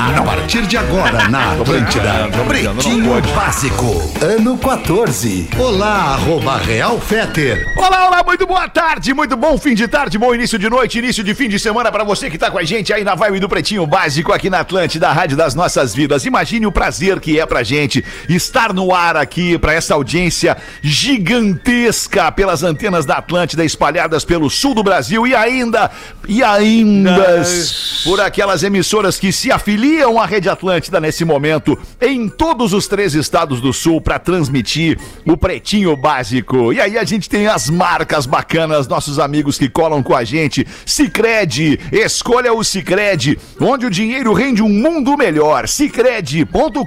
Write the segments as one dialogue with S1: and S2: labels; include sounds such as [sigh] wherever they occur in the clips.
S1: partir de agora na [laughs] Atlântida, Pretinho Básico, ano 14. Olá, arroba Real Feter.
S2: Olá, olá, muito boa tarde, muito bom fim de tarde, bom início de noite, início de fim de semana pra você que tá com a gente aí na vibe do Pretinho Básico aqui na Atlântida, a Rádio das Nossas Vidas. Imagine o prazer que é pra gente estar no ar aqui pra essa audiência gigantesca pelas antenas da Atlântida espalhadas pelo sul do Brasil e ainda, e ainda por aquelas emissoras que se afiliam à Rede Atlântida nesse momento em todos os três estados do sul pra transmitir o Pretinho Básico. E aí a gente tem as marcas bacanas, nossos amigos que colam com a gente. Sicredi, escolha o Sicredi, onde o dinheiro rende um mundo melhor. Sicredi.com.br.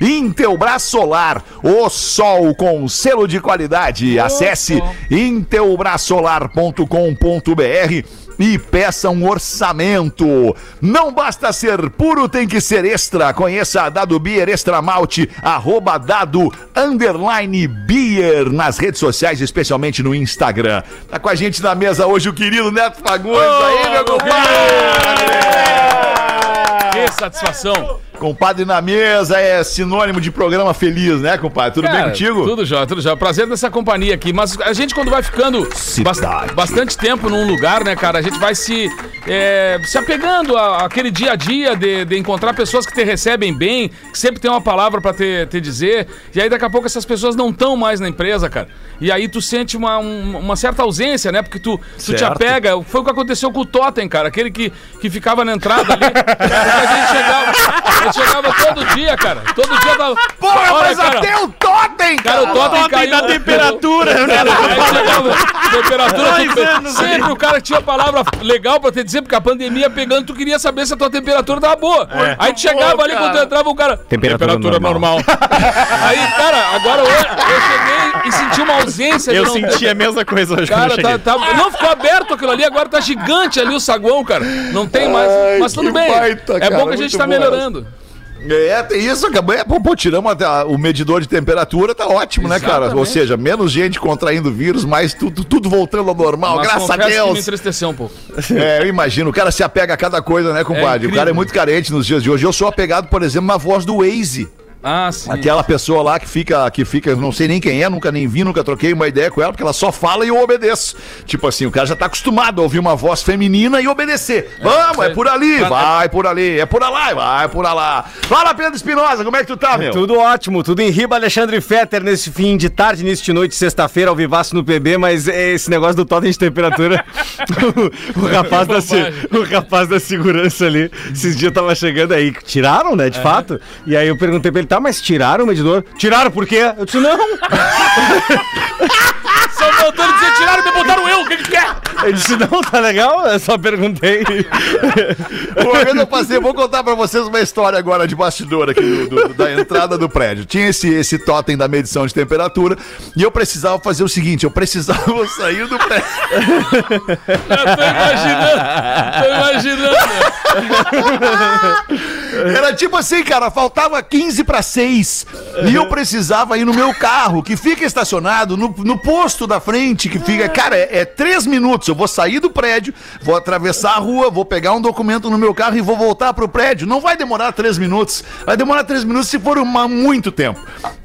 S2: Intelbras Solar, o sol com selo de qualidade. Acesse intelbrasolar.com.br e peça um orçamento. Não basta ser puro, tem que ser extra. Conheça a Dado Beer Extra Malte, arroba dado underline beer nas redes sociais, especialmente no Instagram. Tá com a gente na mesa hoje o querido Neto Fagundes. aí, meu compadre!
S3: Que satisfação.
S2: Compadre na mesa é sinônimo de programa feliz, né, compadre? Tudo bem
S3: Cara,
S2: contigo?
S3: Tudo já, tudo já. Prazer nessa companhia aqui. Mas a gente, quando vai ficando bastante tempo num lugar, né, cara, a gente vai se, é, se apegando àquele dia a dia de, de encontrar pessoas que te recebem bem, que sempre tem uma palavra pra te, te dizer. E aí, daqui a pouco, essas pessoas não estão mais na empresa, cara. E aí tu sente uma, um- uma certa ausência, né? Porque tu, tu te apega. Foi o que aconteceu com o Totem, cara. Aquele que, que ficava na entrada ali. [laughs] a gente chegava. A gente chegava todo dia, cara. Todo dia tava.
S2: Porra,
S3: Olha,
S2: mas
S3: cara,
S2: até o Totem,
S3: Cara, o Totem caiu.
S4: da temperatura, né?
S3: Aí chegava, temperatura,
S4: Dois
S3: tu-
S4: anos
S3: sempre o cara tinha palavra legal pra te dizer, porque a pandemia pegando, tu queria saber se a tua temperatura tava boa. Aí tu chegava ali, quando tu entrava, o cara.
S4: Temperatura normal.
S3: Aí, cara, agora eu, eu cheguei e senti uma ausência.
S4: Eu
S3: de não-
S4: senti a mesma coisa hoje eu
S3: Cara, tá, tá- não ficou aberto aquilo ali, agora tá gigante ali o saguão, cara. Não tem mais.
S2: Ai,
S3: mas tudo bem.
S2: baita,
S3: é
S2: cara,
S3: bom que a gente tá melhorando.
S2: É, tem isso, acabou. É, pô, pô, tiramos até o medidor de temperatura, tá ótimo, né, cara? Ou
S3: Exatamente.
S2: seja, menos gente contraindo vírus, mas tudo, tudo voltando ao normal,
S3: Mas
S2: graças a
S3: confesso que me
S2: Deus.
S3: entristeceu um pouco.
S2: É, eu imagino, o cara se apega a cada coisa, né, compadre? o
S3: incrível.
S2: cara é muito carente nos dias de hoje. Eu sou apegado, por exemplo, na voz do Waze.
S3: Ah, sim.
S2: Aquela pessoa lá que fica, que fica, eu não sei nem quem é, nunca nem vi, nunca troquei uma ideia com ela, porque ela só fala e eu obedeço. Tipo assim, o cara já tá acostumado a ouvir uma voz feminina e obedecer. Vamos, é por ali, vai por ali, é por lá, vai por lá. Fala, Pedro Espinosa, como é que tu tá, meu?
S4: Tudo ótimo, tudo em riba, Alexandre Fetter, nesse fim de tarde, início de noite, sexta-feira, ao vivaço no PB, mas é esse negócio do totem de temperatura, o, [laughs] o rapaz da, se- o rapaz da segurança ali, esses dias tava chegando aí, tiraram, né, de fato, e aí eu perguntei pra ele, tá, mas tiraram o medidor? Tiraram por quê? Eu disse, não! [laughs]
S3: Voltando a dizer, tiraram me botaram eu, o que que quer?
S4: Ele disse, não, tá legal, eu só perguntei.
S2: Uma vez eu passei, vou contar pra vocês uma história agora de bastidor aqui do- do- da entrada do prédio. Tinha esse, esse totem da medição de temperatura e eu precisava fazer o seguinte: eu precisava [laughs] sair do prédio.
S3: Eu tô imaginando, tô imaginando.
S2: Era tipo assim, cara, faltava 15 para 6 e eu precisava ir no meu carro, que fica estacionado no, no posto da frente, que fica. Cara, é, é três minutos. Eu vou sair do prédio, vou atravessar a rua, vou pegar um documento no meu carro e vou voltar pro prédio. Não vai demorar três minutos. Vai demorar três minutos se for uma, muito tempo.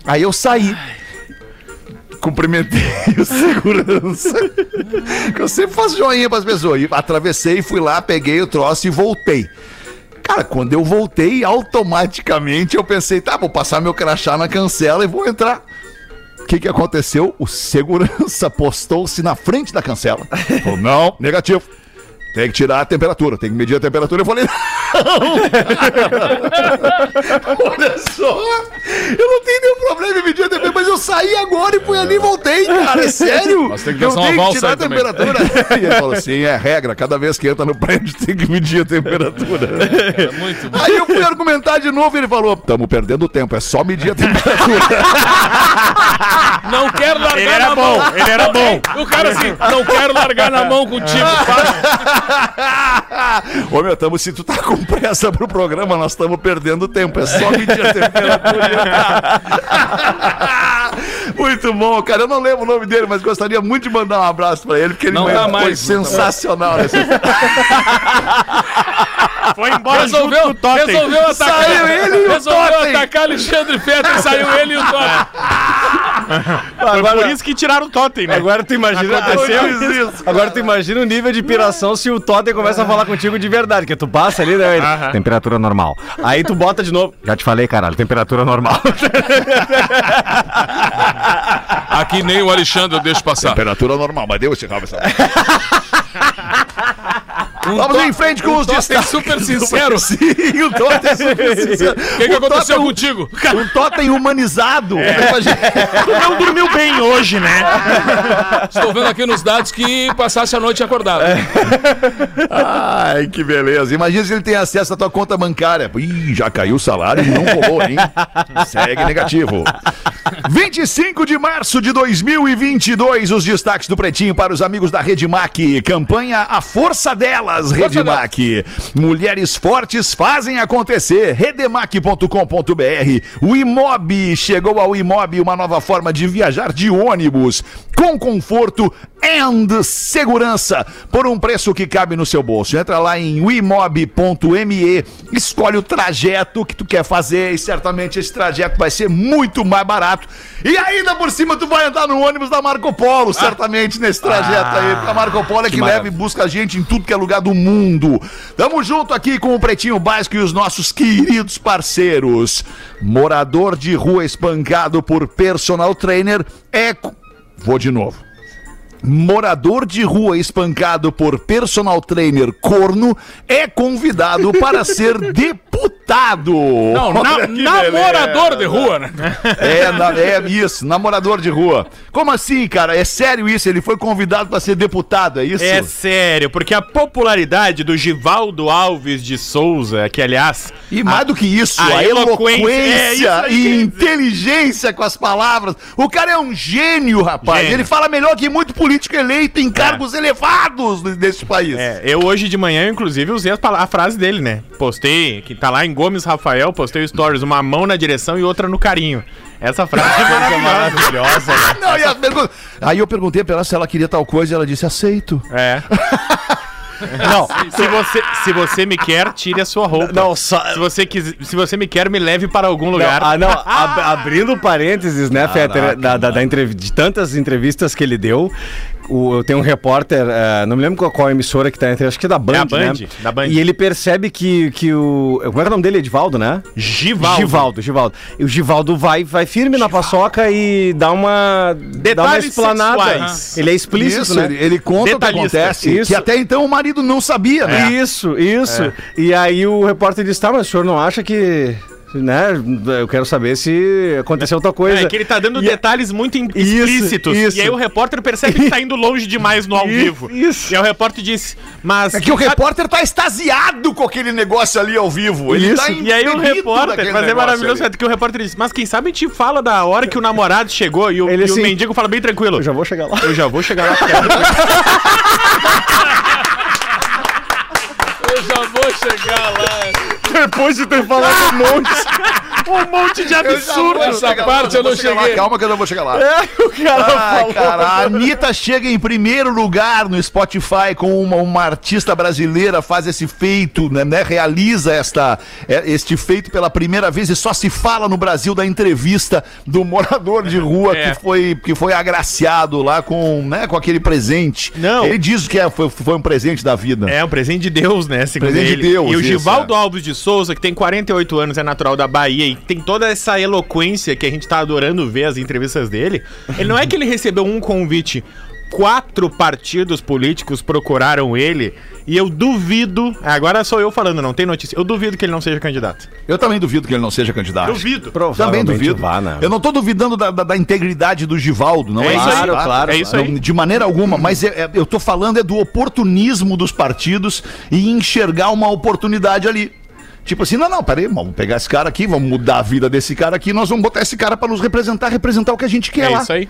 S2: Aí eu saí. Cumprimentei [laughs] o segurança. que eu sempre faço joinha pras pessoas. E atravessei, fui lá, peguei o troço e voltei. Cara, quando eu voltei, automaticamente eu pensei, tá, vou passar meu crachá na cancela e vou entrar. O que que aconteceu? O segurança [laughs] postou-se na frente da cancela. Falou, não, negativo. Tem que tirar a temperatura, tem que medir a temperatura. Eu falei, não. [laughs] Olha só, eu não tenho nenhum problema em medir a temperatura, mas eu saí agora e fui ali e voltei, cara. É sério?
S3: Mas tem que
S2: eu tenho que tirar a temperatura. [laughs] E ele falou assim: é regra, cada vez que entra no prédio tem que medir a temperatura.
S3: É muito bom.
S2: Aí eu fui argumentar de novo e ele falou: estamos perdendo tempo, é só medir a temperatura. [laughs]
S3: Não quero largar
S5: Ele era
S3: na
S5: bom,
S3: mão.
S5: ele era bom.
S3: O cara assim, não quero largar na mão contigo. Para. [laughs]
S2: Ô meu, tamo, se tu tá com pressa pro programa, nós estamos perdendo tempo. É só medir a temperatura. [laughs] muito bom, cara. Eu não lembro o nome dele, mas gostaria muito de mandar um abraço pra ele, porque ele
S3: Não
S2: foi
S3: dá mais,
S2: sensacional. nessa [laughs]
S5: Foi embora
S3: Resolveu,
S5: junto com o Totem.
S3: resolveu atacar.
S2: Saiu ele e o
S3: resolveu
S2: Totem.
S3: atacar Alexandre Fetter, saiu ele e o Totem.
S5: Foi por isso que tiraram o Totem, né?
S4: Agora tu imagina.
S2: Aconteceu isso.
S4: Agora tu imagina o nível de piração se o Totem começa a falar contigo de verdade, que tu passa ali, né? Ele,
S5: Aham.
S4: Temperatura normal. Aí tu bota de novo. Já te falei, caralho, temperatura normal. [laughs]
S3: Aqui nem o Alexandre eu deixo passar.
S2: Temperatura normal, mas deu esse rabo essa. Vamos em frente com os
S3: Totem
S2: destaques.
S3: super [laughs] sincero.
S2: Sim, o Totem é super sincero.
S3: O [laughs] que, que aconteceu contigo? [laughs]
S2: Um Totem humanizado.
S5: Tu não dormiu bem hoje, né?
S3: Estou vendo aqui nos dados que passasse a noite acordado.
S2: Ai, que beleza. Imagina se ele tem acesso à tua conta bancária. Ih, já caiu o salário e não rolou, hein? Segue negativo. 25 de março de 2022, os destaques do Pretinho para os amigos da Redmac. Campanha A Força Delas, Redmac. Mulheres fortes fazem acontecer. Redemac.com.br. O Imob chegou ao Imob, uma nova forma de viajar de ônibus com conforto and segurança por um preço que cabe no seu bolso. Entra lá em wimob.me, escolhe o trajeto que tu quer fazer e certamente esse trajeto vai ser muito mais barato. E ainda por cima tu vai andar no ônibus da Marco Polo, certamente nesse trajeto aí. A Marco Polo é que, leva e busca a gente em tudo que é lugar do mundo. Tamo junto aqui com o Pretinho Básico e os nossos queridos parceiros. Morador de rua espancado por personal trainer é Vou de novo. Morador de rua espancado por personal trainer corno é convidado para ser [laughs] deputado.
S3: Não, na- namorador de rua, né?
S2: É, na- é isso, namorador de rua. Como assim, cara? É sério isso? Ele foi convidado para ser deputado, é isso?
S5: É sério, porque a popularidade do Givaldo Alves de Souza, que aliás.
S2: E mais do que isso,
S5: a
S2: a,
S5: eloquência,
S2: eloquência,
S5: é
S2: e inteligência com as palavras. O cara é um gênio, rapaz.
S5: Gênio.
S2: Ele fala melhor que muito político eleito em cargos elevados desse país.
S5: É, eu hoje de manhã, inclusive, usei pala- a frase dele, né? Postei, que tá lá em Gomes Rafael, postei stories, uma mão na direção e outra no carinho. Essa frase é [laughs] maravilhosa, né?
S2: Não, e a pergunta- Aí eu perguntei pra ela se ela queria tal coisa e ela disse: aceito.
S5: É. [laughs] Não, se você, se você me quer, tire a sua roupa.
S4: Não, só.
S5: Se você, quis, se você me quer, me leve para algum lugar.
S4: Ah, não, ab- abrindo parênteses, né, Fetter, da, da, da de tantas entrevistas que ele deu, o, eu tenho um repórter, eh, não me lembro qual, qual emissora que tá entre, acho que é da Band,
S5: É a Band,
S4: né?
S5: da Band.
S4: E ele percebe que, que o... Como é que é o nome dele? Edivaldo, né?
S5: Givaldo.
S4: Givaldo, Givaldo. E o Givaldo vai, vai firme na paçoca e dá uma, dá uma
S5: Detalhes
S4: explanada.
S5: sexuais.
S4: Ele é explícito,
S2: Isso,
S4: né?
S2: ele, ele conta o que acontece.
S4: Isso.
S2: Que até então o marido não sabia, né?
S4: Isso, isso. E aí o repórter disse, tá, mas o senhor não acha que... Né? Eu quero saber se aconteceu outra coisa.
S5: É que ele tá dando
S4: E-
S5: detalhes muito im-
S4: Isso,
S5: explícitos.
S4: isso.
S5: E aí o repórter percebe que tá indo longe demais no ao
S4: Isso, [laughs]
S5: vivo.
S4: isso.
S5: E aí o repórter disse, mas.
S2: É que o repórter tá extasiado com aquele negócio ali ao vivo. Ele
S4: Isso.
S2: tá
S5: E aí o repórter, mas é maravilhoso,
S2: ali.
S5: é que o repórter disse, mas quem sabe a gente fala da hora que o namorado chegou e o,
S4: Ele
S5: e o
S4: assim,
S5: mendigo fala bem tranquilo.
S4: Eu já vou chegar lá.
S5: Eu já vou chegar lá. [laughs] porque é
S3: Eu já vou chegar lá.
S4: Depois de ter falado um monte.
S5: Um monte de absurdo.
S3: Essa parte eu não cheguei.
S2: Calma que eu não vou chegar lá.
S4: o cara
S2: Ai, cara, a Anitta chega em primeiro lugar no Spotify com uma, uma artista brasileira, faz esse feito, né, né, realiza esta, é, este feito pela primeira vez e só se fala no Brasil da entrevista do morador de rua
S5: É.
S2: que, foi, que foi agraciado lá com, né, com aquele presente.
S5: Não.
S2: Ele diz que é, foi, foi um presente da vida.
S5: É um presente de Deus, né? Segundo
S2: Presente de
S5: ele.
S2: Deus,
S5: E o
S2: isso,
S5: Givaldo
S2: é.
S5: Alves de Souza, que tem 48 anos, é natural da Bahia e tem toda essa eloquência que a gente tá adorando ver as entrevistas dele. Ele não é que ele recebeu um convite. Quatro partidos políticos procuraram ele e eu duvido. Agora sou eu falando, não tem notícia. Eu duvido que ele não seja candidato.
S2: Eu também duvido que ele não seja candidato.
S5: Duvido.
S2: Também duvido.
S4: Vá, né?
S2: Eu não tô duvidando da, da- da integridade do Givaldo, não é,
S5: É isso
S2: isso,
S5: aí,
S4: claro,
S5: é isso aí.
S2: De maneira alguma, mas é- é- eu tô falando é do oportunismo dos partidos e enxergar uma oportunidade ali. Tipo assim, não, não, peraí, vamos pegar esse cara aqui, vamos mudar a vida desse cara aqui, nós vamos botar esse cara pra nos representar, representar o que a gente quer
S5: É
S2: lá.
S5: isso aí.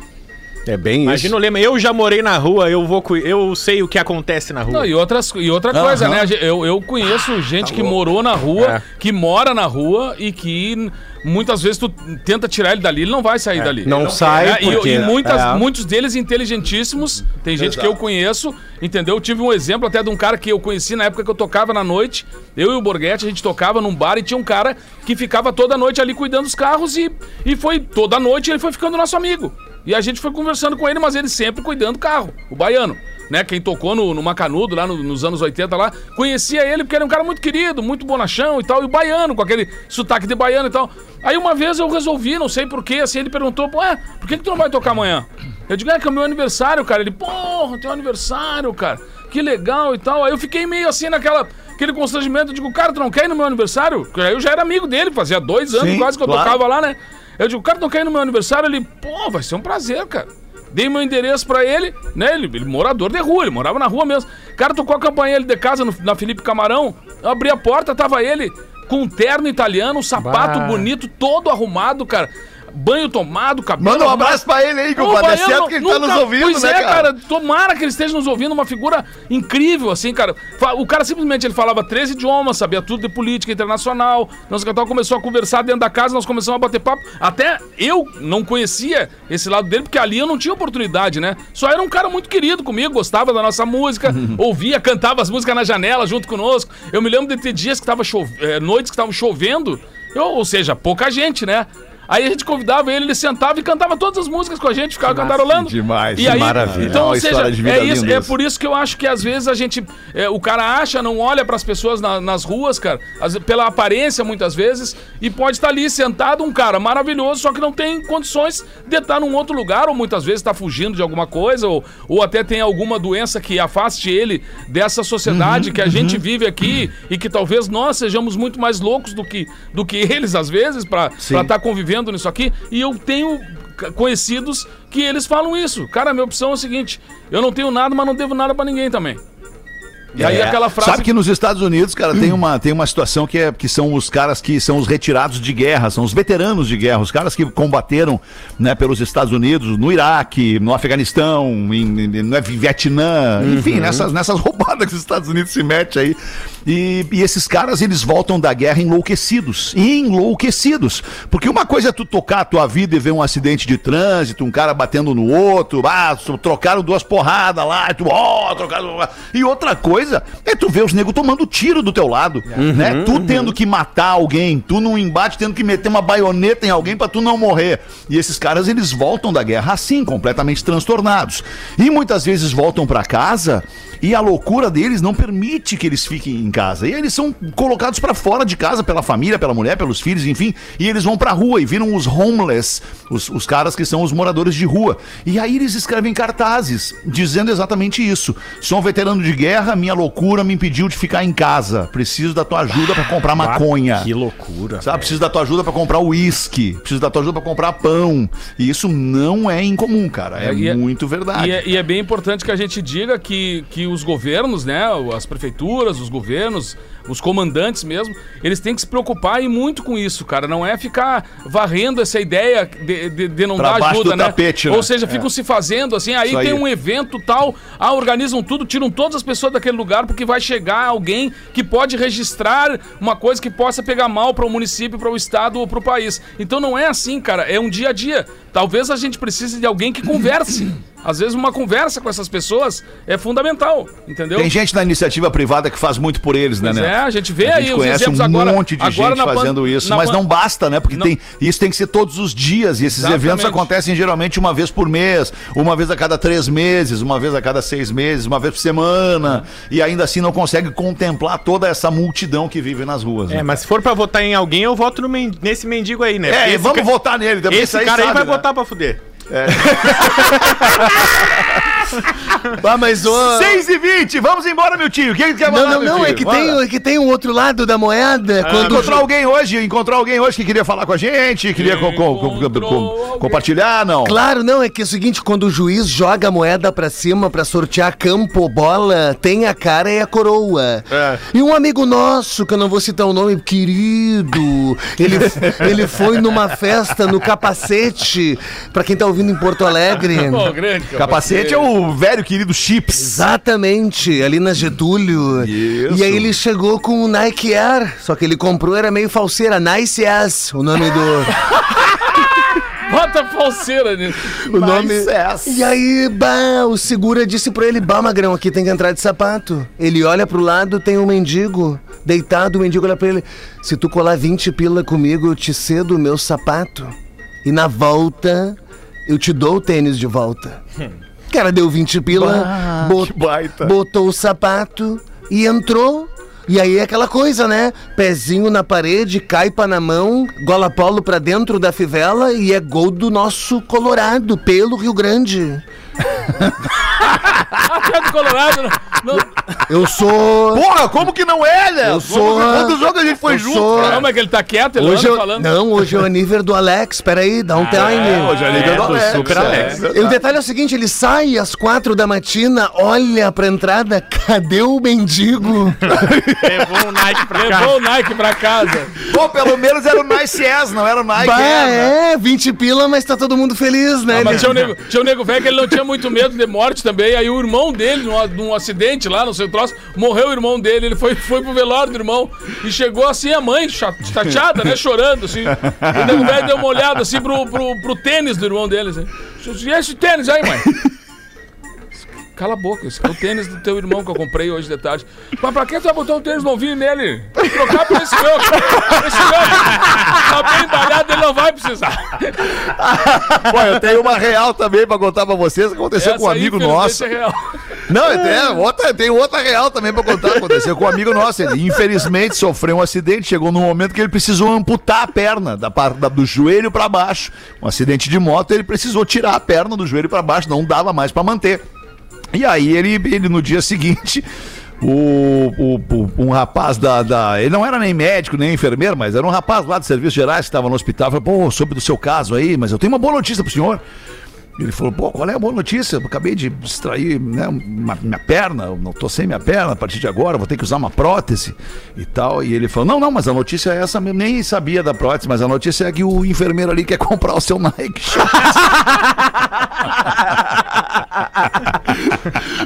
S4: É bem
S5: Imagina o lema, eu já morei na rua, eu vou cu- eu sei o que acontece na rua.
S3: Não, e, outras, e outra coisa, né? Eu, eu conheço gente que morou na rua,
S5: É.
S3: que mora na rua e que muitas vezes tu tenta tirar ele dali, ele não vai sair dali.
S4: Não sai
S3: É, e-
S4: porque-
S3: e, muitas,
S4: é.
S3: muitos deles inteligentíssimos. Tem gente que eu conheço, entendeu? Eu tive um exemplo até de um cara que eu conheci na época que eu tocava na noite. Eu e o Borghetti, a gente tocava num bar e tinha um cara que ficava toda noite ali cuidando dos carros e, e foi toda noite ele foi ficando nosso amigo. E a gente foi conversando com ele, mas ele sempre cuidando do carro, o baiano. Né, quem tocou no, no Macanudo lá no- nos anos 80 lá, conhecia ele porque era um cara muito querido, muito bonachão e tal, e o baiano, com aquele sotaque de baiano e tal. Aí uma vez eu resolvi, não sei porquê, assim, ele perguntou, pô, é, por que, que tu não vai tocar amanhã? Eu digo, é que é o meu aniversário, cara. Ele, porra, teu aniversário, cara. Que legal e tal. Aí eu fiquei meio assim naquela. Aquele constrangimento, eu digo, cara, tu não quer ir no meu aniversário? Porque aí eu já era amigo dele, fazia dois anos
S2: Sim,
S3: quase que eu
S2: claro.
S3: tocava lá, né? Eu digo, cara, tu não quer ir no meu aniversário? Ele, pô, vai ser um prazer, cara. Dei meu endereço pra ele, né? Ele, ele morador de rua, ele morava na rua mesmo. Cara, tocou a campanha ele de casa no- na Felipe Camarão. Eu abri a porta, tava ele com um terno italiano, um sapato
S4: Bah.
S3: bonito, todo arrumado, cara. Banho tomado, cabelo.
S2: Manda um
S3: arrumado.
S2: abraço pra ele aí,
S3: O
S2: compadre. É certo que ele tá
S3: nunca-
S2: nos ouvindo,
S3: pois
S2: né,
S3: é,
S2: cara?
S3: Tomara que ele esteja nos ouvindo, uma figura incrível, assim, cara. O cara simplesmente ele falava três idiomas, sabia tudo de política internacional. Nós tal, começou a conversar dentro da casa, nós começamos a bater papo. Até eu não conhecia esse lado dele, porque ali eu não tinha oportunidade, né? Só era um cara muito querido comigo, gostava da nossa música, [laughs] ouvia, cantava as músicas na janela junto conosco. Eu me lembro de ter dias que tava chovendo, noites que estavam chovendo, eu- ou seja, pouca gente, né? Aí a gente convidava ele, ele sentava e cantava todas as músicas com a gente, ficava cantarolando.
S2: demais,
S3: E aí,
S2: maravilha.
S3: Então, ou seja, é, isso, é por isso que eu acho que às vezes a gente. é, o cara acha, não olha pras pessoas na- nas ruas, cara, ve- pela aparência muitas vezes, e pode estar ali sentado um cara maravilhoso, só que não tem condições de estar num outro lugar, ou muitas vezes está fugindo de alguma coisa, ou, ou até tem alguma doença que afaste ele dessa sociedade
S2: Uhum,
S3: que a gente vive aqui e que talvez nós sejamos muito mais loucos do que, do que eles, às vezes, pra estar convivendo nisso aqui. E eu tenho conhecidos que eles falam isso. Cara, minha opção é o seguinte: eu não tenho nada, mas não devo nada pra ninguém também. E aí
S2: É.
S3: aquela frase.
S2: Sabe que nos Estados Unidos, cara, tem uma, tem uma situação que, é, que são os caras que são os retirados de guerra, são os veteranos de guerra, os caras que combateram né, pelos Estados Unidos, no Iraque, no Afeganistão, em, em- no Vietnã, enfim, nessas, nessas [laughs] roubadas que os Estados Unidos se mete aí. E, e esses caras, eles voltam da guerra enlouquecidos. Enlouquecidos. Porque uma coisa é tu tocar a tua vida e ver um acidente de trânsito, um cara batendo no outro, ah, trocaram duas porradas lá, e tu, ó, trocaram. E outra coisa é tu ver os negros tomando tiro do teu lado, né? Tu tendo que matar alguém, tu num embate tendo que meter uma baioneta em alguém pra tu não morrer. E esses caras, eles voltam da guerra assim, completamente transtornados. E muitas vezes voltam pra casa e a loucura deles não permite que eles fiquem em casa. E eles são colocados pra fora de casa pela família, pela mulher, pelos filhos, enfim. E eles vão pra rua e viram os homeless, os, os caras que são os moradores de rua. E aí eles escrevem cartazes dizendo exatamente isso. Sou um veterano de guerra, minha loucura me impediu de ficar em casa. Preciso da tua ajuda pra comprar maconha.
S4: Que loucura.
S2: Sabe, preciso da tua ajuda pra comprar uísque, preciso da tua ajuda pra comprar pão. E isso não é incomum, cara. É,
S3: e
S2: muito verdade.
S3: E é, e é bem importante que a gente diga que, que os governos, né, as prefeituras, os governos, os comandantes mesmo, eles têm que se preocupar e muito com isso, cara. Não é ficar varrendo essa ideia de, de, de não
S2: Pra
S3: dar ajuda, né?
S2: tapete, né?
S3: Ou seja, ficam se fazendo assim, aí
S2: aí.
S3: tem um evento tal, ah, organizam tudo, tiram todas as pessoas daquele lugar porque vai chegar alguém que pode registrar uma coisa que possa pegar mal para o município, para o estado ou para o país. Então não é assim, cara, é um dia a dia. Talvez a gente precise de alguém que converse. [clears throat] Às vezes uma conversa com essas pessoas é fundamental, entendeu?
S2: Tem gente na iniciativa privada que faz muito por eles, né, né?
S3: é, a gente vê
S2: a
S3: aí
S2: gente
S3: os
S2: conhece
S3: exemplos
S2: um
S3: agora-
S2: monte de
S3: agora
S2: gente fazendo isso, mas não basta, né? Porque
S3: Não.
S2: tem, isso tem que ser todos os dias e esses
S3: Exatamente.
S2: eventos acontecem geralmente uma vez por mês, uma vez a cada três meses, uma vez a cada seis meses, uma vez por semana e ainda assim não consegue contemplar toda essa multidão que vive nas ruas.
S5: É,
S2: né?
S5: mas se for pra votar em alguém, eu voto no men- nesse mendigo aí, né?
S2: É, e vamos
S5: ca-
S2: votar nele também.
S5: Esse cara aí
S2: sabe,
S5: vai
S2: né?
S5: votar pra fuder. [laughs]
S6: Ah, mas ô.
S2: 6 e 20 vamos embora, meu tio. O que que quer
S6: Não,
S2: falar,
S6: não,
S2: meu
S6: não,
S2: tio?
S6: é que,
S2: Bora.
S6: tem, é que tem um outro lado da moeda. quando
S2: Encontrou alguém hoje? Encontrou alguém hoje que queria falar com a gente? Queria co- co- co- co-
S3: Encontrou
S2: compartilhar? Não.
S6: Claro, não, é que é o seguinte, quando o juiz joga a moeda pra cima pra sortear campo bola, tem a cara e a coroa.
S2: É.
S6: E um amigo nosso, que eu não vou citar o nome, querido, ele, ele foi numa festa no capacete, pra quem tá ouvindo em Porto Alegre. [laughs]
S3: Pô, grande,
S2: Capacete é o velho querido Chips.
S6: Exatamente, ali na Getúlio.
S2: Isso.
S6: E aí ele chegou com o Nike Air, só que ele comprou, era meio falseira, Nice Ass, o nome do... [laughs]
S3: Bota falseira nisso.
S6: O nome.
S2: Ass.
S6: E aí, bah, o segura disse pra ele: Bah, magrão, aqui tem que entrar de sapato. Ele olha pro lado, tem um mendigo deitado. O mendigo olha pra ele: Se tu colar 20 pila comigo, eu te cedo o meu sapato. E na volta, eu te dou o tênis de volta. O cara deu 20 pila, bot-
S2: que baita.
S6: botou o sapato e entrou. E aí é aquela coisa, né? Pezinho na parede, caipa na mão, gola polo pra dentro da fivela e é gol do nosso Colorado, pelo Rio Grande.
S3: Até [laughs] do Colorado. Não, não,
S6: Eu sou.
S2: Porra, como que não é, né?
S6: Eu sou-
S2: Quantos jogos a gente foi
S6: eu
S2: junto?
S6: sou-
S2: cara?
S3: não, mas que ele tá quieto, ele
S6: Hoje
S3: anda
S6: eu...
S3: falando.
S6: Não, hoje é o aniversário do Alex. Peraí, dá um time.
S2: Hoje é a Liga do
S5: do
S2: Alex.
S5: Super
S2: é.
S5: Alex.
S6: E o detalhe é o seguinte, ele sai às quatro da matina, olha pra entrada, cadê o mendigo? [laughs]
S5: Levou um Nike pra cá.
S3: Levou o Nike pra casa.
S2: Pô, pelo menos era o Nice Ass, não era o Nike
S6: bah,
S2: Ass, né?
S6: é, 20 pila, mas tá todo mundo feliz, né?
S3: Ah, mas tinha um nego, tinha um nego velho que ele não tinha muito medo de morte também. Aí o irmão dele, num, num acidente lá no seu troço, morreu o irmão dele. Ele foi, foi pro velório do irmão e chegou assim a mãe, cha- chateada, né? Chorando, assim. O nego velho deu uma olhada assim pro, pro, pro tênis do irmão dele. Assim. E esse tênis aí, mãe? [laughs] Cala a boca, esse é o tênis do teu irmão que eu comprei hoje de tarde. Mas pra que tu vai botar um tênis novinho nele? Trocar por esse meu. [laughs] Esse meu tá bem embalhado, ele não vai precisar. [laughs]
S2: Pô, eu tenho uma real também pra contar pra vocês aconteceu com um
S3: Essa aí,
S2: amigo
S3: infelizmente,
S2: nosso.
S3: é real.
S2: Não, tem outra, tem outra real também pra contar. Aconteceu com um amigo nosso. Ele infelizmente sofreu um acidente. Chegou num momento que ele precisou amputar a perna da parte do joelho pra baixo. Um acidente de moto, ele precisou tirar a perna do joelho pra baixo, não dava mais pra manter. E aí ele, ele no dia seguinte. O, o- o- um rapaz da, da- Ele não era nem médico, nem enfermeiro, mas era um rapaz lá de serviços gerais que estava no hospital. Falou, pô, soube do seu caso aí, mas eu tenho uma boa notícia pro senhor. Ele falou, pô, qual é a boa notícia? Eu acabei de extrair né, uma- minha perna, eu não tô sem minha perna a partir de agora, vou ter que usar uma prótese e tal. E ele falou, não, não, mas a notícia é essa mesmo, nem sabia da prótese, mas a notícia é que o enfermeiro ali quer [laughs] comprar o seu Nike. [laughs]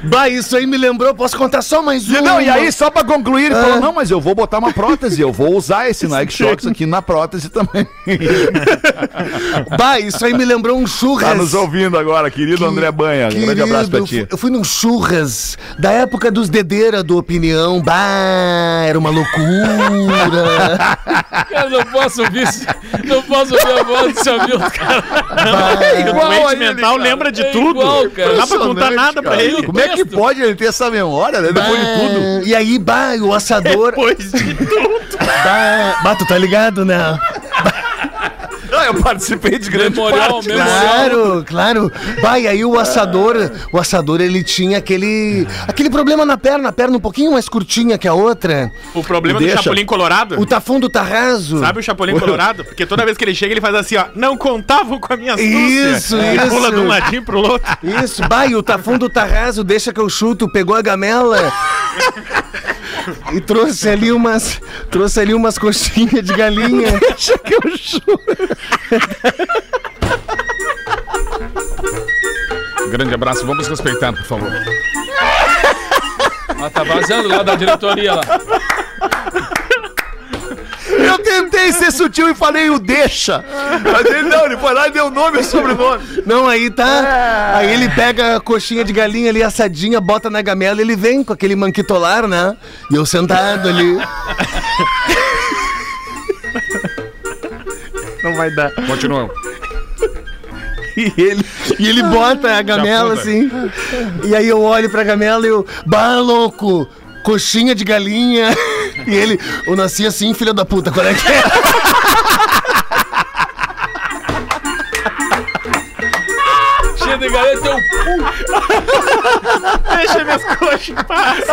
S6: Bah, isso aí me lembrou, posso contar só mais um?
S2: não, e aí, só pra concluir, ele falou, não, mas eu vou botar uma prótese, eu vou usar esse Nike Shox aqui na prótese também. [laughs]
S6: Bah, isso aí me lembrou um churras.
S2: Tá nos ouvindo agora, querido André Banha. Um grande abraço pra
S6: eu
S2: ti.
S6: fu- Eu fui num churras da época dos dedeira do Opinião. Bah, era uma loucura. [laughs]
S3: Cara, não posso ouvir, não posso ouvir a voz do seu Hamilton, cara.
S5: O
S2: igual a
S5: doente
S2: ele,
S5: mental
S2: cara.
S5: lembra de
S3: É
S5: tudo.
S3: igual, cara.
S5: Não dá pra contar nada pra ele.
S2: Como é que pode ele ter essa memória, né? Depois de tudo.
S6: Ah, E aí, bah, o assador.
S5: Depois de tudo.
S6: Bah, bah, tu tá ligado, né?
S2: Ah, [laughs] eu participei de grande
S3: Memorial,
S2: parte.
S3: memorial.
S6: Claro, claro. Bah, e aí o assador, o assador ele tinha aquele aquele problema na perna, a perna um pouquinho mais curtinha que a outra.
S5: O problema
S2: Deixa.
S5: do Chapolin Colorado.
S6: O tafundo tá raso.
S5: Sabe o Chapolin Colorado? Porque toda vez que ele chega, ele faz assim, ó. Não contavam com a minha astúcia.
S6: Isso,
S5: Ele
S6: isso.
S5: pula de um ladinho pro outro.
S6: Isso, e o tafundo tá raso, deixa que eu chuto, pegou a gamela. [laughs] E trouxe ali umas. Trouxe ali umas coxinhas de galinha. [laughs] Deixa que eu chuto.
S3: Grande abraço, vamos respeitar, por favor. Ah, tá vazando lá da diretoria lá.
S2: Eu tentei ser sutil e falei o deixa. Mas ele não, ele foi lá e deu nome e sobrenome.
S6: Não, aí tá. Aí ele pega a coxinha de galinha ali assadinha, bota na gamela e ele vem com aquele manquitolar, né? E eu sentado ali.
S5: Não vai dar.
S3: Continuamos.
S6: E ele, e ele bota a gamela assim. E aí eu olho pra gamela e eu. Bah, louco! Coxinha de galinha. E ele, eu nasci assim, filha da puta, qual é que é? [laughs]
S3: De galinha teu
S5: Deixa minhas coxas em paz.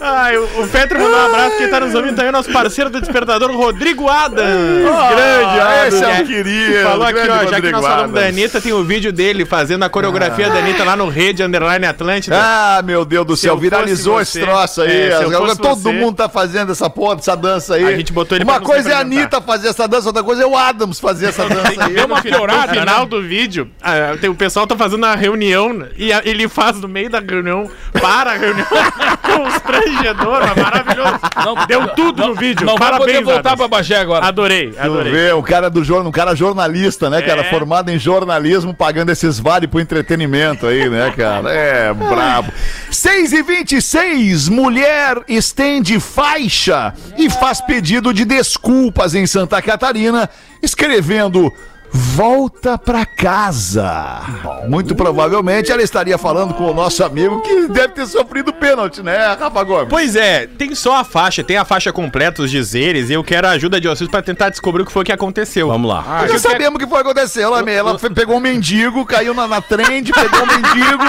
S5: Ai, o, o Petro mandou um abraço. Quem tá nos ouvindo também é nosso parceiro do Despertador, Rodrigo Adams. grande,
S2: Ah, esse é um querido.
S5: Falou aqui, ó, já que nós falamos da. Anitta, tem o vídeo dele fazendo a coreografia da Anitta lá no Rede Underline Atlântida.
S2: Ah, meu Deus do céu, viralizou esse troço aí.
S5: É,
S2: Agora todo
S5: você-
S2: mundo tá fazendo essa porra, essa dança aí.
S5: A gente botou ele
S2: Uma coisa é a. Anitta fazer essa dança, outra coisa é o Adams fazer essa dança aí.
S3: Deu uma piorada,
S5: No final do vídeo, ah, tem, o pessoal tá fazendo a reunião e a- ele faz no meio da reunião, para a reunião, [laughs] constrangedor, maravilhoso.
S3: Não,
S5: Deu tudo no vídeo,
S3: Não
S5: parabéns,
S3: poder voltar
S5: Adams.
S3: pra Bagé agora.
S5: Adorei,
S2: Tu
S5: adorei.
S2: vê, um cara do jornal, um cara jornalista, né, cara?
S5: É.
S2: Formado em jornalismo, pagando esses vale pro entretenimento aí, né, cara? É, brabo. 6 e 26 mulher estende faixa e faz pedido de desculpas em Santa Catarina, escrevendo. Volta pra casa. Muito provavelmente ela estaria falando com o nosso amigo que deve ter sofrido pênalti, né, Rafa Gomes?
S5: Pois é, tem só a faixa, tem a faixa completa, os dizeres, e eu quero a ajuda de vocês pra tentar descobrir o que foi que aconteceu.
S4: Vamos lá.
S5: Ah,
S2: Já sabemos o que foi que aconteceu. Ela, ela foi- pegou um mendigo, caiu na, na trend, pegou um mendigo.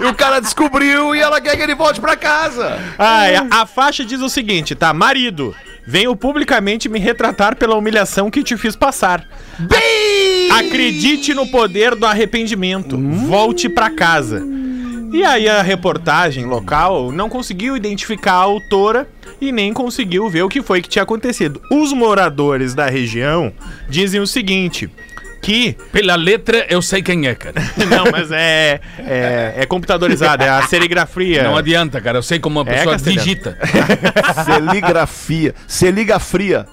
S2: e o cara descobriu e ela quer que ele volte pra casa.
S5: Ai, a, a faixa diz o seguinte, tá? Marido, venho publicamente me retratar pela humilhação que te fiz passar.
S2: Bem!
S5: Acredite no poder do arrependimento. Volte pra casa. E aí a reportagem local não conseguiu identificar a autora e nem conseguiu ver o que foi que tinha acontecido. Os moradores da região dizem o seguinte, que
S3: Pela letra, eu sei quem é, cara. [laughs]
S5: não, mas é é, é computadorizado, é a serigrafia.
S3: Não adianta, cara. Eu sei como uma
S5: É,
S3: pessoa
S5: Castelhano.
S3: digita. [laughs] [laughs]
S2: Celigrafia. Celiga fria.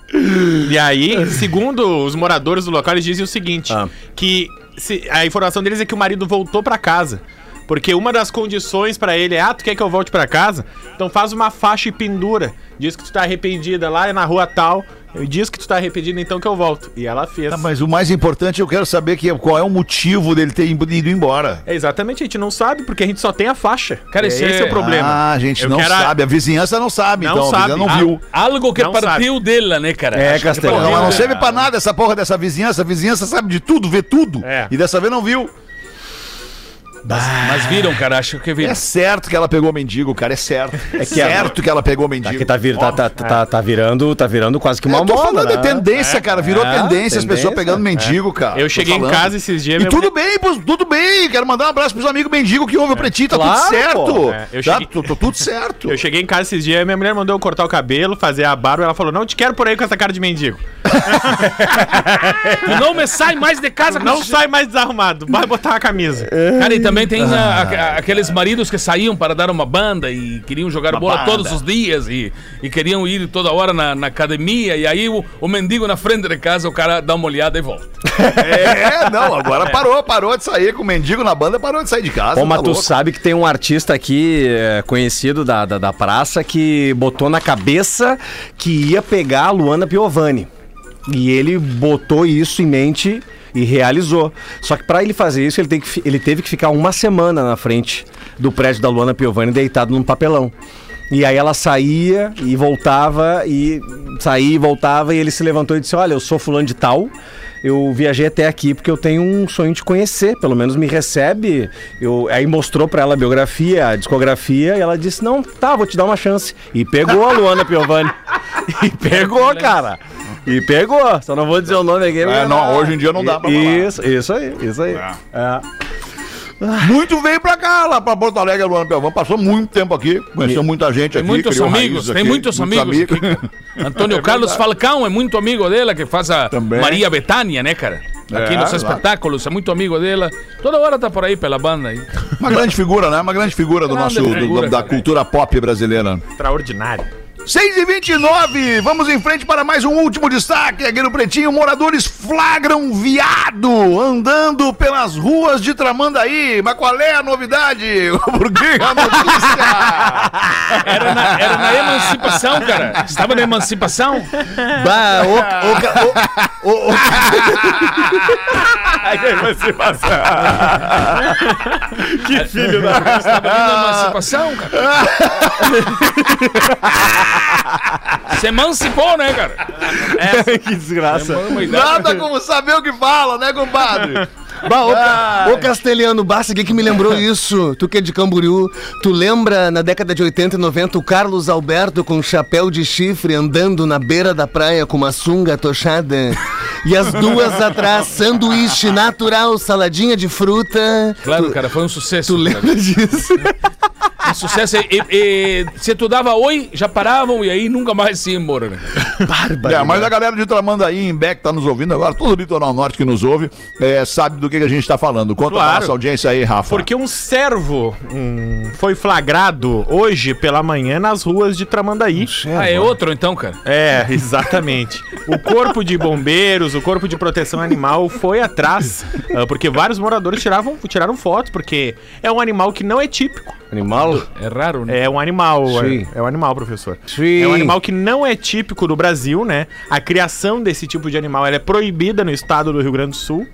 S5: E aí, segundo os moradores do local, eles dizem o seguinte:
S4: Ah.
S5: que se- a informação deles é que o marido voltou pra casa. Porque uma das condições pra ele é: ah, tu quer que eu volte pra casa? Então faz uma faixa e pendura. Diz que tu tá arrependida lá na rua tal. Diz que tu tá arrependida, então que eu volto. E ela fez.
S2: Tá, mas o mais importante eu quero saber que, qual é o motivo dele ter ido embora.
S5: É exatamente, a gente não sabe, porque a gente só tem a faixa.
S3: Cara,
S5: É,
S3: esse
S5: esse é, o problema.
S2: Ah, a gente
S5: Eu
S2: não
S5: quero
S2: sabe. A vizinhança não sabe,
S5: Não
S2: então.
S5: sabe.
S2: A não
S5: Ah,
S2: viu.
S3: Algo que
S5: Não
S3: partiu dela, né, cara?
S4: É,
S3: Acho
S4: Castelhano.
S2: Não, ela serve pra nada essa porra dessa vizinhança. A vizinhança sabe de tudo, vê tudo.
S5: É.
S2: E dessa vez não viu.
S3: Mas viram, cara. Acho que viram.
S2: É certo que ela pegou o mendigo, cara. É certo. [laughs] É
S4: que a-
S2: certo que ela pegou o mendigo.
S4: Aqui tá, vir, tá, tá, tá, tá virando, tá virando quase que uma
S2: eu tô
S4: moda,
S2: falando
S4: né?
S2: de tendência, cara. Virou
S4: É,
S2: tendência, as pessoas
S4: tendência.
S2: pegando mendigo, cara.
S5: Eu
S2: Tô
S5: cheguei em
S2: falando.
S5: casa esses dias.
S2: E
S5: minha
S2: tudo
S5: mulher-
S2: bem, pô, tudo bem. Quero mandar um abraço pros amigos mendigos que ouvem o Pretinho. Tá
S4: Claro,
S2: tudo certo.
S4: pô.
S5: É, eu
S2: tá,
S5: cheguei-
S2: tô- tô tudo certo. [laughs]
S5: Eu cheguei em casa esses dias, minha mulher mandou eu cortar o cabelo, fazer a barba, ela falou: Não te quero por aí com essa cara de mendigo. [laughs]
S3: Tu não me sai mais de casa com
S5: Não
S3: esse-
S5: sai mais desarrumado, vai botar a camisa.
S3: Cara, e também tem a- a- aqueles maridos que saíam para dar uma banda e queriam jogar bola
S2: banda.
S3: todos os dias e, e queriam ir toda hora na, na academia. E aí o, o mendigo na frente de casa, o cara dá uma olhada e volta. [laughs]
S2: É, não, agora parou, parou de sair com o mendigo na banda, parou de sair de casa.
S4: Mas
S2: tá
S4: tu
S2: louco.
S4: sabe que tem um artista aqui é, conhecido da, da, da praça que botou na cabeça que ia pegar a Luana Piovani. E ele botou isso em mente e realizou. Só que pra ele fazer isso, ele, tem que, ele teve que ficar uma semana na frente do prédio da Luana Piovani deitado num papelão. E aí ela saía e voltava e saía e voltava e ele se levantou e disse: "Olha, eu sou fulano de tal. Eu viajei até aqui porque eu tenho um sonho de conhecer, pelo menos me recebe". Eu aí mostrou pra ela a biografia, a discografia e ela disse: "Não, tá, vou te dar uma chance". E pegou a Luana Piovani. [laughs] e pegou, cara. E pegou. Só não vou dizer o nome aqui.
S2: É, não, hoje em dia não dá pra falar.
S4: Isso, isso aí, isso aí. É.
S2: Muito veio pra cá, lá pra Porto Alegre, Luana Pelvão. Passou muito tempo aqui, conheceu muita gente
S3: Tem
S2: aqui.
S3: muitos amigos, tem
S2: aqui,
S3: muitos amigos. aqui. [laughs] Antônio Carlos Falcão é muito amigo dela, que faz a
S2: Também.
S3: Maria Betânia, né, cara? Aqui
S2: É,
S3: nos espetáculos, é muito amigo dela. Toda hora tá por aí pela banda aí.
S2: Uma grande figura, né? Uma grande figura do
S3: Grande
S2: nosso, do-
S3: figura,
S2: da
S3: cara.
S2: cultura pop brasileira.
S5: Extraordinário.
S2: 6 e 29 vamos em frente para mais um último destaque aqui no Pretinho. Moradores flagram viado andando pelas ruas de Tramandaí. Mas qual é a novidade? [laughs] Por que a notícia?
S3: Era na, era na emancipação, cara. Estava na emancipação.
S4: Bah, ô, ô, ca- ô, ô, ô,
S2: que filho da.
S3: Estava na emancipação, cara. [laughs] Se emancipou, né, cara? [laughs]
S4: que desgraça.
S2: Nada como saber o que fala, né, compadre?
S6: Bah, ô, Ca- ô Castelhano, basta que que me lembrou [laughs] isso? Tu que é de Camboriú, tu lembra na década de 80 e 90 o Carlos Alberto com chapéu de chifre andando na beira da praia com uma sunga tochada? E as duas atrás, sanduíche natural, saladinha de fruta.
S3: Claro,
S6: tu,
S3: cara, foi um sucesso.
S6: Tu
S3: cara.
S6: lembra disso?
S3: Um sucesso. E, e- e se tu dava oi, já paravam e aí nunca mais se embora, né?
S2: É, mas a galera de Tramandaí, em Beck, tá nos ouvindo agora, todo o litoral norte que nos ouve, é, sabe do que, que a gente tá falando. Conta
S5: Claro.
S2: nossa audiência aí, Rafa.
S5: Porque um servo hum, foi flagrado hoje pela manhã nas ruas de Tramandaí.
S3: Ah, é outro então, cara?
S5: É, exatamente. O corpo de bombeiros, o corpo de proteção animal foi atrás, ah, porque vários moradores tiravam, tiraram fotos, porque é um animal que não é típico.
S4: Animal?
S3: É raro, né?
S5: É um animal,
S4: Sim.
S5: é, é um animal, professor.
S4: Sim.
S5: É um animal que não é típico do Brasil, né? A criação desse tipo de animal é proibida no estado do Rio Grande do Sul.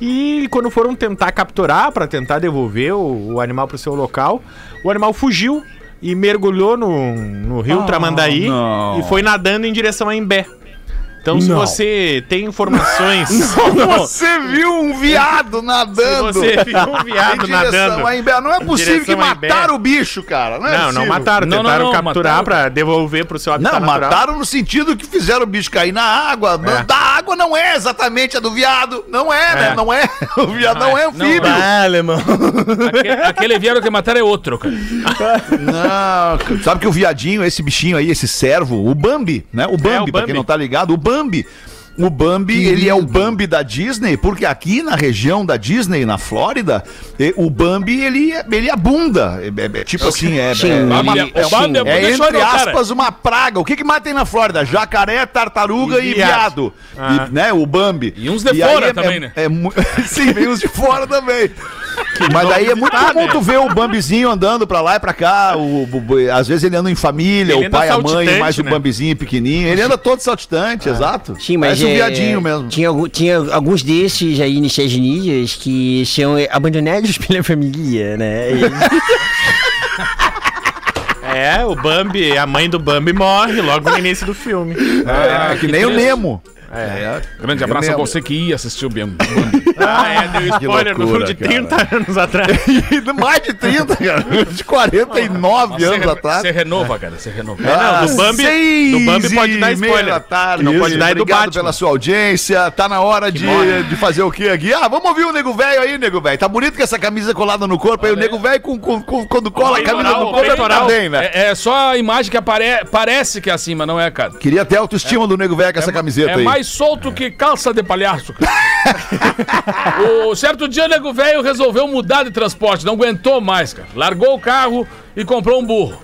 S5: E quando foram tentar capturar para tentar devolver o, o animal para o seu local, o animal fugiu e mergulhou no, no rio Tramandaí
S2: não.
S5: e foi nadando em direção a Imbé. Então, se
S4: Não.
S5: você tem informações.
S2: Você viu um viado
S5: Se
S2: nadando.
S5: você viu um viado nadando.
S2: a Imbé. Não é possível que mataram o bicho, cara. Não, é
S5: Não, não mataram,
S3: Não, não,
S5: tentaram
S3: não,
S5: capturar
S3: mataram.
S5: para devolver pro seu habitat
S2: Não,
S5: natural.
S2: mataram no sentido que fizeram o bicho cair na água. Não-
S5: É.
S2: Da água não é exatamente a do viado. Não é, né?
S5: É.
S2: Não é. [laughs] O viado não, é um
S3: Não,
S2: filho.
S3: não.
S6: Ah, alemão.
S3: Aquele, aquele viado que mataram é outro, cara.
S2: Não, sabe que o viadinho, esse bichinho aí, esse servo, o Bambi, né? O Bambi,
S5: o
S2: pra
S5: Bambi.
S2: quem não tá ligado, o Bambi. O Bambi, ele é o Bambi da Disney, porque aqui na região da Disney, na Flórida, eh, o Bambi, ele, é- ele abunda. É, é- é tipo assim, é,
S4: Sim,
S2: é,
S3: Bambi-
S2: é,
S3: Bambi
S2: é entre aspas uma praga. O que que mais tem na Flórida? Jacaré, tartaruga
S5: E
S2: e,
S5: viado.
S2: viado. E, né, o Bambi.
S3: E uns de
S2: aí
S3: fora
S2: é-
S3: também,
S2: é-
S3: né?
S2: é [laughs] Sim, vem uns de fora também. Mas daí é muito
S5: visitar,
S2: comum
S5: né?
S2: tu ver o Bambizinho andando pra lá e pra cá. O, o- o- às vezes ele anda em família,
S5: Ele
S2: o pai, a mãe, mais o
S5: né?
S2: Bambizinho pequenininho. Ele anda todo saltitante, exato.
S7: Sim, mas
S2: Parece um
S7: é,
S2: viadinho mesmo.
S7: Tinha, tinha alguns desses aí nos Estados Unidos que são é, abandonados [laughs] pela família, né? E- [laughs]
S5: É, o Bambi, a mãe do Bambi morre logo no início do filme.
S2: É, que nem o
S3: triste.
S2: Nemo.
S3: Grande abraço a você que ia assistir o Bambi.
S5: Ah, é, deu [laughs] spoiler no
S2: loucura,
S5: filme de
S2: cara.
S5: 30 anos atrás. [laughs]
S2: Mais de 30, cara. De 49
S3: Você,
S2: anos atrás.
S3: você renova, cara, você renova.
S5: É, não, do Bambi- do Bambi pode dar
S2: e
S5: spoiler.
S2: tarde.
S5: Não pode dar é do Batman.
S2: pela sua audiência. Tá na hora de, de fazer o quê aqui? Ah, vamos ouvir o nego velho aí, nego velho. Tá bonito com essa camisa colada no corpo aí. O nego velho com, com- com- quando cola a camisa no corpo tá bem, né?
S3: É, é só a imagem que apare... parece que é assim, mas não é, cara.
S2: Queria ter a autoestima do nego velho com essa camiseta
S3: É
S2: aí.
S3: Mais solto que calça de palhaço. [laughs] o certo dia, o nego velho resolveu mudar de transporte, não aguentou mais, cara. Largou o carro e comprou um burro.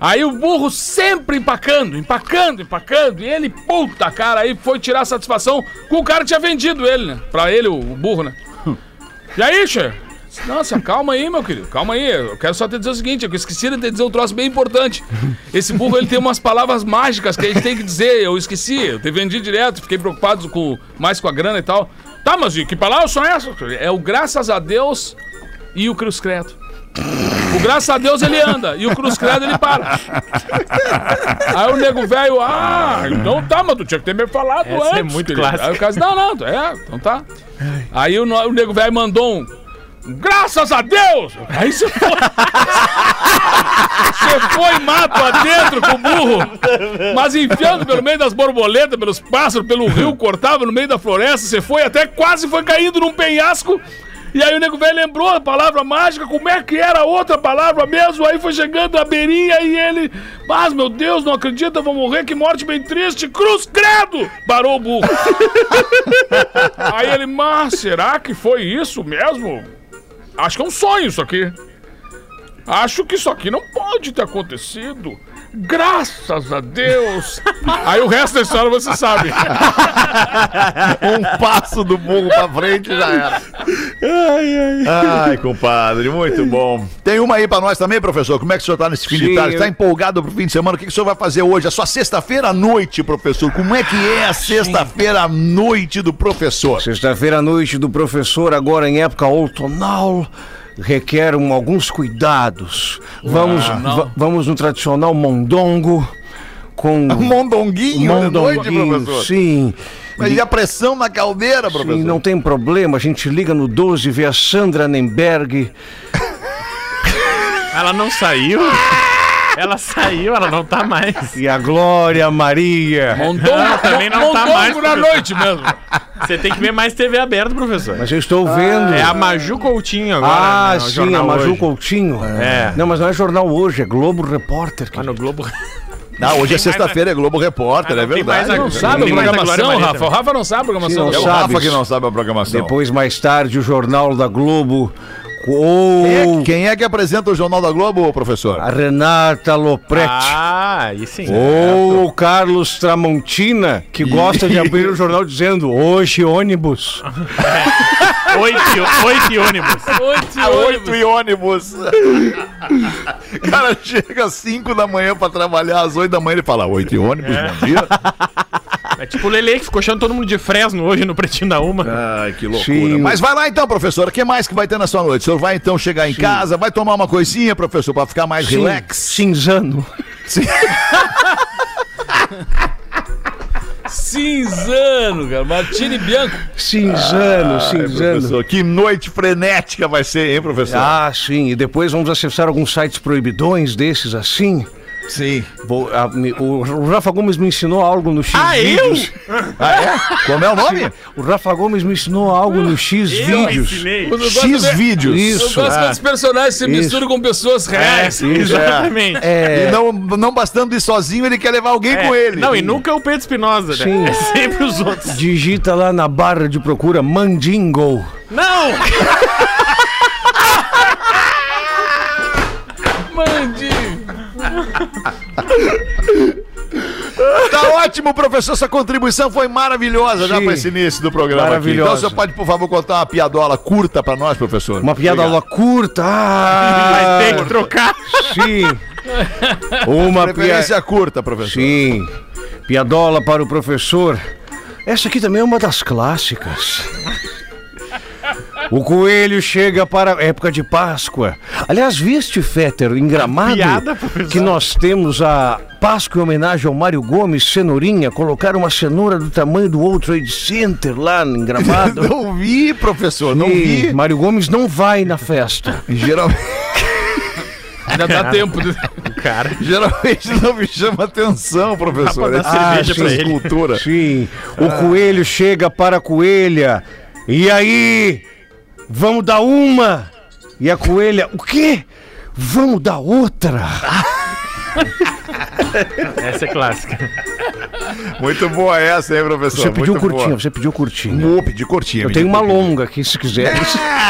S3: Aí o burro sempre empacando, empacando, empacando. E ele, puta cara, aí foi tirar satisfação com o cara que tinha vendido ele, né? Pra ele, o, burro, né? E aí, che? Nossa, calma aí, meu querido, calma aí. Eu quero só te dizer o seguinte, eu esqueci de te dizer um troço bem importante. Esse burro, ele tem umas palavras mágicas que a gente tem que dizer. Eu esqueci, eu te vendi direto, fiquei preocupado com, mais com a grana e tal. Tá, mas que palavras são essas? É o graças a Deus e o cruz credo. O graças a Deus ele anda e o cruz credo ele para. Aí o nego velho, ah, então tá, mas tu tinha que ter me falado
S5: Essa
S3: antes.
S5: é muito
S3: querido.
S5: clássica.
S3: Aí o cara não, não, é, então tá. Aí o, o nego velho mandou um, graças a Deus! Aí você foi. Você foi mato adentro com o burro, mas enfiando pelo meio das borboletas, pelos pássaros, pelo rio, cortava no meio da floresta, você foi até quase foi caindo num penhasco. E aí o nego velho lembrou a palavra mágica, como é que era a outra palavra mesmo? Aí foi chegando a beirinha e ele. Mas meu Deus, não acredito, eu vou morrer, que morte bem triste! Cruz credo! Parou o burro. aí ele, mas será que foi isso mesmo? Acho que é um sonho isso aqui. Acho que isso aqui não pode ter acontecido. Graças a Deus. Aí o resto da história você sabe. [laughs]
S2: Um passo do burro pra frente já era. Ai, compadre, muito bom. Tem uma aí pra nós também, professor? Como é que o senhor tá nesse fim de
S4: Sim,
S2: tarde?
S4: eu-
S2: Tá empolgado pro fim de semana? O que, que o senhor vai fazer hoje? A sua sexta-feira à noite, professor. Como é que é a sexta-feira à noite do professor?
S4: Sexta-feira à noite do professor, agora em época outonal, requer um- alguns cuidados. Vamos, va- vamos no tradicional mondongo com [laughs]
S2: Mondonguinho, noite,
S4: mondonguinho,
S2: professor?
S4: sim.
S2: Mas e a pressão na caldeira, professor?
S4: Sim, não tem problema, a gente liga no 12 e vê a Sandra Nemberg.
S5: Ela não saiu? [laughs] Ela saiu, ela não tá mais.
S4: E a Glória Maria.
S3: Montou,
S5: Não, também não
S3: montou
S5: tá mais,
S3: na noite mesmo.
S5: Você tem que ver mais TV aberta, professor.
S4: Mas eu estou vendo.
S5: É a Maju Coutinho agora.
S4: Ah,
S5: né,
S4: sim, a Maju
S5: hoje.
S4: Coutinho.
S5: É.
S4: Não, mas não é jornal hoje, é Globo Repórter.
S5: Ah, no Globo.
S2: Não, hoje é sexta-feira, é Globo Repórter,
S5: Ah,
S2: é
S5: não,
S2: verdade.
S5: a-
S3: Não sabe a
S5: Tem mais a
S3: programação, Rafa. O Rafa não sabe a programação.
S4: Sim,
S2: É o
S4: não
S2: Rafa que não sabe a programação.
S4: Depois, mais tarde, o Jornal da Globo.
S2: Quem
S4: Ou
S2: é, quem é que apresenta o Jornal da Globo, professor?
S4: a Renata Lopretti.
S5: Ah, aí sim.
S4: Ou o Carlos Tramontina, que gosta de abrir o jornal dizendo hoje ônibus.
S5: Oito, oito ônibus.
S3: Oito,
S2: A
S3: oito.
S2: oito e ônibus. O [laughs] cara chega às 5 da manhã pra trabalhar, às 8 da manhã ele fala, oito e ônibus, bom dia. [laughs]
S5: É tipo o Lele que ficou chamando todo mundo de Fresno hoje no Pretinho da Uma.
S2: Ai, que loucura.
S4: Sim.
S2: Mas vai lá então, professor, o que mais que vai ter na sua noite? O senhor vai então chegar em casa, vai tomar uma coisinha, professor, pra ficar mais relax?
S4: Cinzano.
S3: Cinzano, cara. Martini Bianco.
S4: Cinzano,
S2: Ai,
S4: cinzano.
S2: professor, que noite frenética vai ser, hein, professor?
S4: Ah, sim. E depois vamos acessar alguns sites proibidões desses assim.
S2: Sim.
S4: Vou- a- me- o, o Rafa Gomes me ensinou algo no X
S5: Ah, eu?
S4: vídeos. [laughs]
S2: Ah, é? Como é o nome?
S4: O Rafa Gomes me ensinou algo no X
S5: Eu
S4: vídeos.
S5: ensinei.
S3: Eu
S2: X
S3: de-
S2: vídeos.
S3: Eu
S4: Isso.
S3: gosto quando os personagens se
S4: Isso.
S3: misturam com pessoas reais.
S5: Exatamente.
S4: É,
S2: E não, não bastando ir sozinho, ele quer levar alguém
S5: É.
S2: com ele.
S5: Não, e nunca é o Pedro Espinosa, né?
S4: Sim.
S5: É sempre os outros.
S4: digita lá na barra de procura Mandingo.
S5: Não! [laughs]
S3: Mandinho.
S2: Tá ótimo, professor. Sua contribuição foi maravilhosa já
S4: Sim.
S2: para esse início do programa. Aqui.
S4: Maravilhosa.
S2: Então, o senhor pode, por favor, contar uma piadola curta para nós, professor?
S4: Uma piada
S2: Obrigado.
S4: curta. [laughs] Ah,
S5: Vai ter que trocar.
S4: sim. [laughs] Uma piada.
S2: Preferência curta, professor.
S4: Sim. Piadola para o professor. Essa aqui também é uma das clássicas. O coelho chega para a época de Páscoa. Aliás, viste, Fetter, em Gramado,
S5: piada, professor.
S4: que nós temos a Páscoa em homenagem ao Mário Gomes, cenourinha, colocaram uma cenoura do tamanho do World Trade Center lá em Gramado. [laughs]
S2: Não vi, professor, não
S4: E
S2: vi.
S4: Mário Gomes não vai na festa.
S2: Geralmente,
S3: Ainda dá tempo. de-
S5: Cara.
S2: geralmente não me chama atenção, professor.
S5: Dá pra dar cerveja
S2: essa
S5: pra ele.
S2: escultura.
S4: Sim, o coelho chega para a coelha. E aí, vamos dar uma? E a coelha, o quê? Vamos dar outra? [laughs]
S5: Essa é clássica.
S2: Muito boa essa, hein, professor?
S4: Você pediu
S2: Muito
S4: curtinha,
S2: boa.
S4: você pediu curtinha.
S2: Vou pedir curtinha.
S4: Eu tenho uma
S2: curtinha.
S4: longa aqui, se quiser.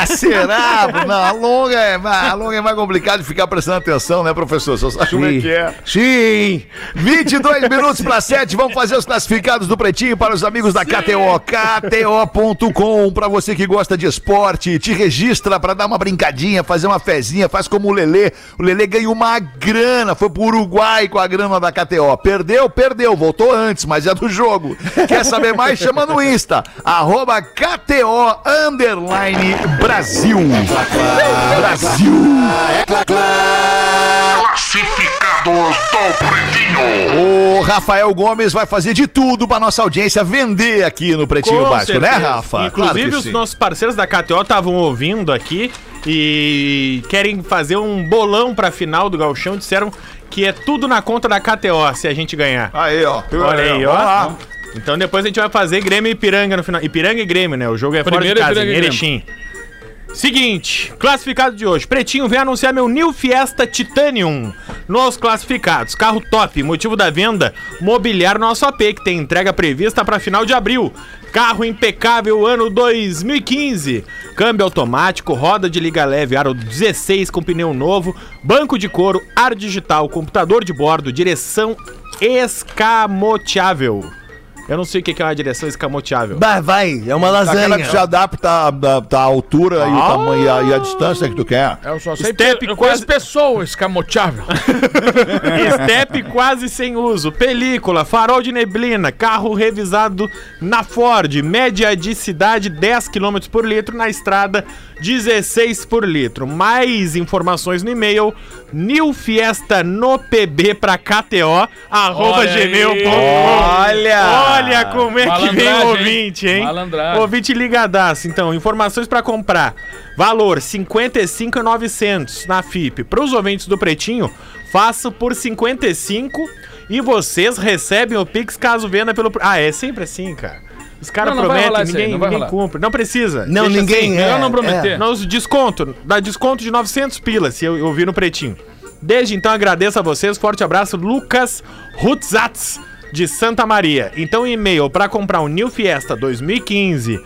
S2: Ah, será? Não, a longa, é, a longa é mais complicado de ficar prestando atenção, né, professor? Você sabe como é que é.
S4: Sim.
S2: 22 [laughs] minutos para 7, vamos fazer os classificados do Pretinho para os amigos da KTO. KTO.com, para você que gosta de esporte, te registra para dar uma brincadinha, fazer uma fezinha, faz como o Lelê. O Lelê ganhou uma grana, foi pro Uruguai com a grana da KTO. Perdeu, perdeu, voltou antes, mas é do jogo. Quer saber mais? Chama no Insta, arroba KTO Underline Brasil. Brasil. O Rafael Gomes vai fazer de tudo pra nossa audiência vender aqui no Pretinho
S5: Com
S2: Básico, né,
S5: certeza.
S2: Rafa?
S5: Inclusive,
S2: Claro
S5: os
S2: sim.
S5: nossos parceiros da KTO estavam ouvindo aqui e querem fazer um bolão pra final do Galchão. Disseram que é tudo na conta da KTO se a gente ganhar.
S2: Aí, ó.
S5: Olha aí, ó.
S2: lá.
S5: Então depois a gente vai fazer Grêmio e Ipiranga no final. Ipiranga e Grêmio, né? O jogo é fora de
S3: Primeiro
S5: casa, em Erechim. Seguinte, classificado de hoje. Pretinho vem anunciar meu New Fiesta Titanium. Nos classificados, carro top, motivo da venda, mobiliar nosso AP, que tem entrega prevista para final de abril. Carro impecável ano 2015. Câmbio automático, roda de liga leve, aro 16 com pneu novo, banco de couro, ar digital, computador de bordo, direção escamoteável. Eu não sei o que é uma direção escamoteável.
S6: Bah, vai, é uma
S2: Aquela
S6: lasanha.
S2: que se adapta à, à- à altura e o tamanho e a, e a distância que tu quer.
S3: Eu só sei
S5: Step
S3: que eu
S5: quase-
S3: pessoas escamoteável. [laughs]
S5: Step quase sem uso, película, farol de neblina, carro revisado na Ford, média de cidade 10 km por litro, na estrada 16 por litro. Mais informações no e-mail New Fiesta no PB pra KTO, arroba gmail.com.
S2: Olha!
S5: Olha como é que vem o ouvinte, hein?
S3: Malandragem.
S5: Ouvinte ligadaço. Então, informações pra comprar. Valor 55,900 na FIP. Para os ouvintes do Pretinho, faço por 55 e vocês recebem o Pix caso venda pelo. Ah, é sempre assim, cara. Os caras prometem,
S3: isso aí,
S5: ninguém, ninguém cumpre. Não precisa.
S6: Não,
S5: Deixa
S6: ninguém
S5: assim.
S6: é.
S3: melhor não prometer.
S5: Nós desconto, dá desconto de 900 pilas, se eu, eu vi no Pretinho. Desde então, agradeço a vocês. Forte abraço, Lucas Rutzatz, de Santa Maria. Então, e-mail para comprar um New Fiesta 2015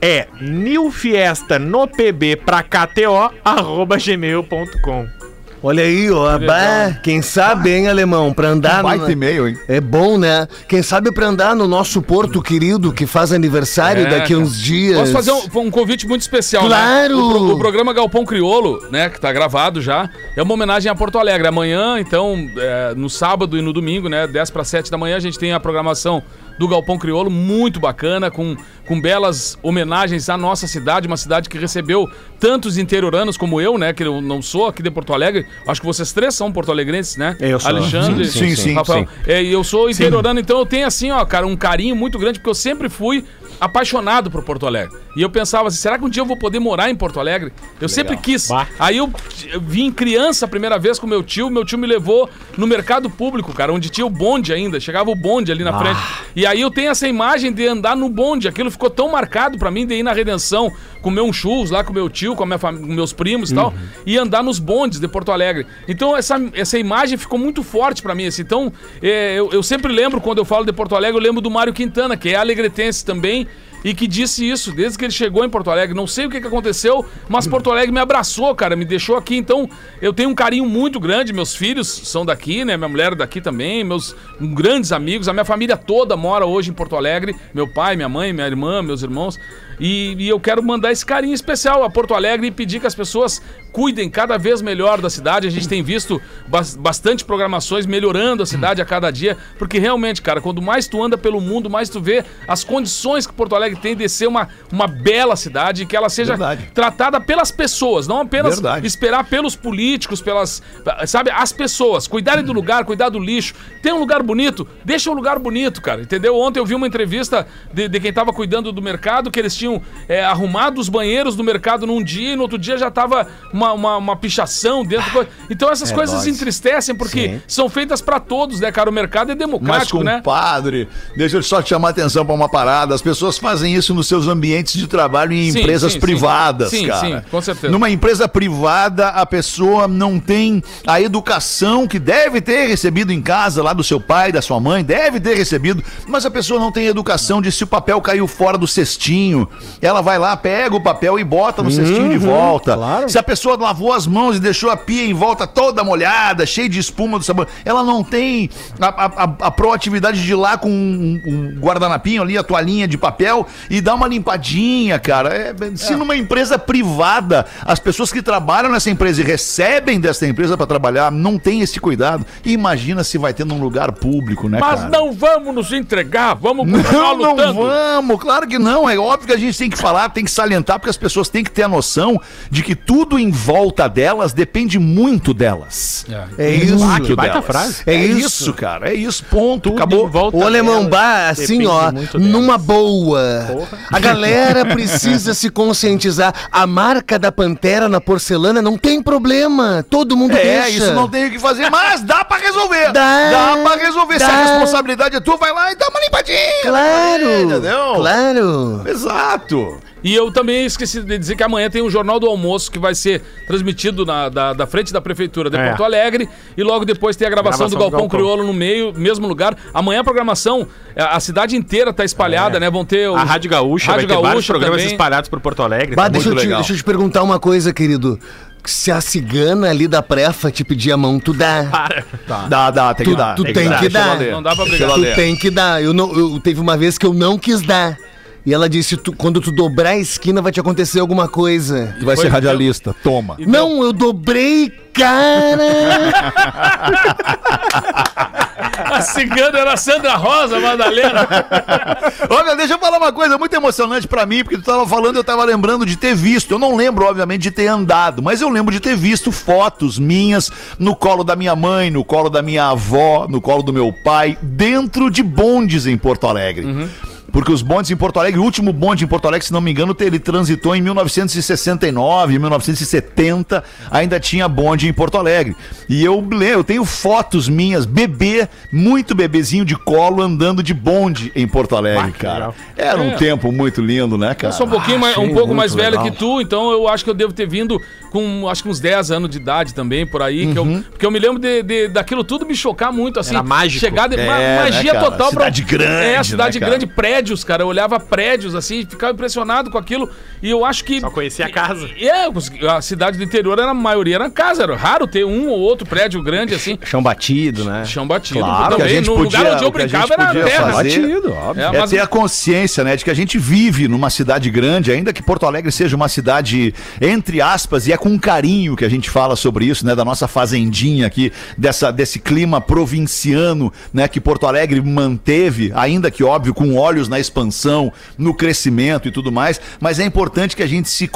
S5: é newfiesta.no.pb pra KTO, arroba gmail.com.
S6: Olha aí, ó. Bah, quem sabe, hein, alemão? Pra andar.
S2: Baita
S6: no-
S2: e-mail, hein?
S6: É bom, né? Quem sabe pra andar no nosso Porto querido, que faz aniversário
S3: É,
S6: daqui uns dias.
S3: Posso fazer um, um convite muito especial,
S6: Claro!
S3: né? O, pro- o programa Galpão Criolo, né, que tá gravado já, é uma homenagem a Porto Alegre. Amanhã, então, é, no sábado e no domingo, né, 10 para 7 da manhã, a gente tem a programação do Galpão Criolo, muito bacana, com, com belas homenagens à nossa cidade, uma cidade que recebeu tantos interioranos como eu, né, que eu não sou aqui de Porto Alegre. Acho que vocês três são porto-alegrenses, né?
S4: Eu sou.
S3: Alexandre,
S2: Sim, sim, sim,
S3: Rafael.
S4: sim.
S3: É, e eu sou interiorano, então eu tenho assim, ó, cara, um carinho muito grande, porque eu sempre fui apaixonado por Porto Alegre. E eu pensava assim, será que um dia eu vou poder morar em Porto Alegre? Eu sempre quis.
S5: Bah.
S3: Aí eu eu vim criança a primeira vez com meu tio, meu tio me levou no mercado público, cara, onde tinha o bonde ainda, chegava o bonde ali na frente. E aí eu tenho essa imagem de andar no bonde, aquilo ficou tão marcado pra mim de ir na Redenção, comer um churros lá com meu tio, com, minha com meus primos e tal, e andar nos bondes de Porto Alegre. Então essa, essa imagem ficou muito forte pra mim, assim. Então é, eu, eu sempre lembro, quando eu falo de Porto Alegre, eu lembro do Mário Quintana, que é alegretense também, e que disse isso desde que ele chegou em Porto Alegre. Não sei o que, que aconteceu, mas Porto Alegre me abraçou, cara, me deixou aqui. Então eu tenho um carinho muito grande. Meus filhos são daqui, né? Minha mulher é daqui também, meus grandes amigos. A minha família toda mora hoje em Porto Alegre. Meu pai, minha mãe, minha irmã, meus irmãos. E, e eu quero mandar esse carinho especial a Porto Alegre e pedir que as pessoas cuidem cada vez melhor da cidade. A gente tem visto bas- bastante programações melhorando a cidade a cada dia, porque realmente, cara, quando mais tu anda pelo mundo, mais tu vê as condições que Porto Alegre tem de ser uma, uma bela cidade e que ela seja
S2: Verdade.
S3: tratada pelas pessoas, não apenas
S2: Verdade.
S3: esperar pelos políticos, pelas, sabe, as pessoas, cuidarem do lugar, cuidar do lixo. Tem um lugar bonito, deixa um lugar bonito, cara, entendeu? Ontem eu vi uma entrevista de, de quem tava cuidando do mercado, que eles tinham é, arrumado os banheiros do mercado num dia e no outro dia já tava uma, uma, uma pichação dentro. do- Então essas coisas
S2: nós.
S3: entristecem porque são feitas pra todos, né, cara? O mercado é
S2: Mas,
S3: democrático, né?
S2: compadre, deixa eu só te chamar a atenção pra uma parada. As pessoas fazem isso nos seus ambientes de trabalho em
S3: Sim,
S2: empresas
S3: sim,
S2: privadas,
S3: Sim,
S2: cara.
S3: sim, com certeza.
S2: Numa empresa privada, a pessoa não tem a educação que deve ter recebido em casa, lá do seu pai, da sua mãe, deve ter recebido, mas a pessoa não tem educação de se o papel caiu fora do cestinho, ela vai lá, pega o papel e bota no cestinho de volta.
S4: claro.
S2: Se a pessoa lavou as mãos e deixou a pia em volta toda molhada, cheia de espuma do sabão, ela não tem a, a- a- a proatividade de ir lá com um, um guardanapinho ali, a toalhinha de papel e dar uma limpadinha, cara. É, se numa empresa privada, as pessoas que trabalham nessa empresa e recebem dessa empresa para trabalhar não têm esse cuidado, imagina se vai ter num lugar público, né,
S3: Mas
S2: cara?
S3: não vamos nos entregar, vamos continuar
S2: Não, não
S3: lutando.
S2: vamos, claro que não. É óbvio que a gente tem que falar, tem que salientar, porque as pessoas têm que ter a noção de que tudo em volta delas depende muito delas.
S6: É isso.
S2: Muito
S5: que baita
S2: delas.
S5: frase.
S2: É,
S6: É
S2: isso.
S6: isso.
S2: cara. É isso, ponto.
S5: Tudo
S2: Acabou.
S6: Ô, Alemão Bar, assim, ó,
S5: muito delas.
S6: Boa. A galera precisa se conscientizar. A marca da Pantera na porcelana não tem problema. Todo mundo
S2: É,
S6: deixa.
S2: isso não tem o que fazer, mas dá pra resolver.
S6: Dá.
S2: Dá pra resolver. Se a
S6: Dá.
S2: responsabilidade é tua, vai lá e dá uma limpadinha.
S6: Claro.
S2: Entendeu?
S6: Claro.
S2: Exato.
S3: E eu também esqueci de dizer que amanhã tem o Jornal do Almoço que vai ser transmitido na, da, da frente da Prefeitura de
S5: É.
S3: Porto Alegre. E logo depois tem a gravação,
S5: Gravação
S3: do
S5: do
S3: Galpão,
S5: Galpão.
S3: Crioulo no meio, mesmo lugar. Amanhã a programação, a a cidade inteira tá espalhada, né? Vão ter. os-
S5: A Rádio Gaúcha
S3: Rádio
S5: vai ter vários
S3: Gaúcha
S5: programas
S3: também.
S5: espalhados por Porto Alegre.
S6: Bah,
S5: tá
S6: deixa, eu te,
S5: legal.
S6: deixa eu te perguntar uma coisa, querido. Se a cigana ali da prefa te pedir a mão, tu dá. [laughs]
S5: Para.
S2: Dá, dá, tem
S6: Tu-
S2: que dar.
S6: tu tem que
S2: Deixa
S6: dar.
S2: ler.
S3: Não dá pra brigar.
S6: Tu tem que dar. Eu não, eu, teve uma vez que eu não quis dar. E ela disse: "Tu- quando tu dobrar a esquina vai te acontecer alguma coisa.
S2: Vai
S3: Foi-
S2: ser radialista, toma.
S3: E
S6: Não, eu dobrei, cara! [laughs]
S3: A cigana era a Sandra Rosa, Madalena. [laughs]
S2: Olha, deixa eu falar uma coisa muito emocionante pra mim, porque tu tava falando, eu tava lembrando de ter visto. Eu não lembro, obviamente, de ter andado, mas eu lembro de ter visto fotos minhas no colo da minha mãe, no colo da minha avó, no colo do meu pai, dentro de bondes em Porto Alegre. Porque os bondes em Porto Alegre, o último bonde em Porto Alegre, se não me engano, ele transitou em 1969, 1970, ainda tinha bonde em Porto Alegre. E eu eu tenho fotos minhas, bebê, muito bebezinho de colo, andando de bonde em Porto Alegre, cara. Era um
S3: É.
S2: tempo muito lindo, né, cara?
S3: Eu sou um pouquinho mais, um pouco mais velho
S6: legal.
S3: que tu, então eu acho que eu devo ter vindo com acho que uns 10 anos de idade também, por aí. Que eu, porque eu me lembro de, de- daquilo tudo me chocar muito, assim.
S5: Era mágico.
S3: Chegar de, ma-
S2: É, né,
S3: magia
S2: cara?
S3: total
S2: Cidade grande,
S3: É, cidade
S2: né, cara?
S3: grande, prédios, cara. Eu olhava prédios, assim, ficava impressionado com aquilo. E eu acho que.
S5: Só conhecia a casa.
S3: É, a cidade do interior, era, a maioria era casa. Era raro ter um ou outro prédio grande, assim.
S4: Chão batido, né?
S3: Chão batido.
S2: Claro, que a gente
S3: no
S2: podia-
S3: lugar onde eu brincava era terra.
S2: fazer-
S4: Batido, óbvio.
S3: É,
S2: É
S3: mas-
S2: ter a consciência, né, de que a gente vive numa cidade grande, ainda que Porto Alegre seja uma cidade, entre aspas, e é com carinho que a gente fala sobre isso, né, da nossa fazendinha aqui, dessa, desse clima provinciano, né, que Porto Alegre manteve, ainda que óbvio, com olhos na expansão, no crescimento e tudo mais, mas é importante que a gente se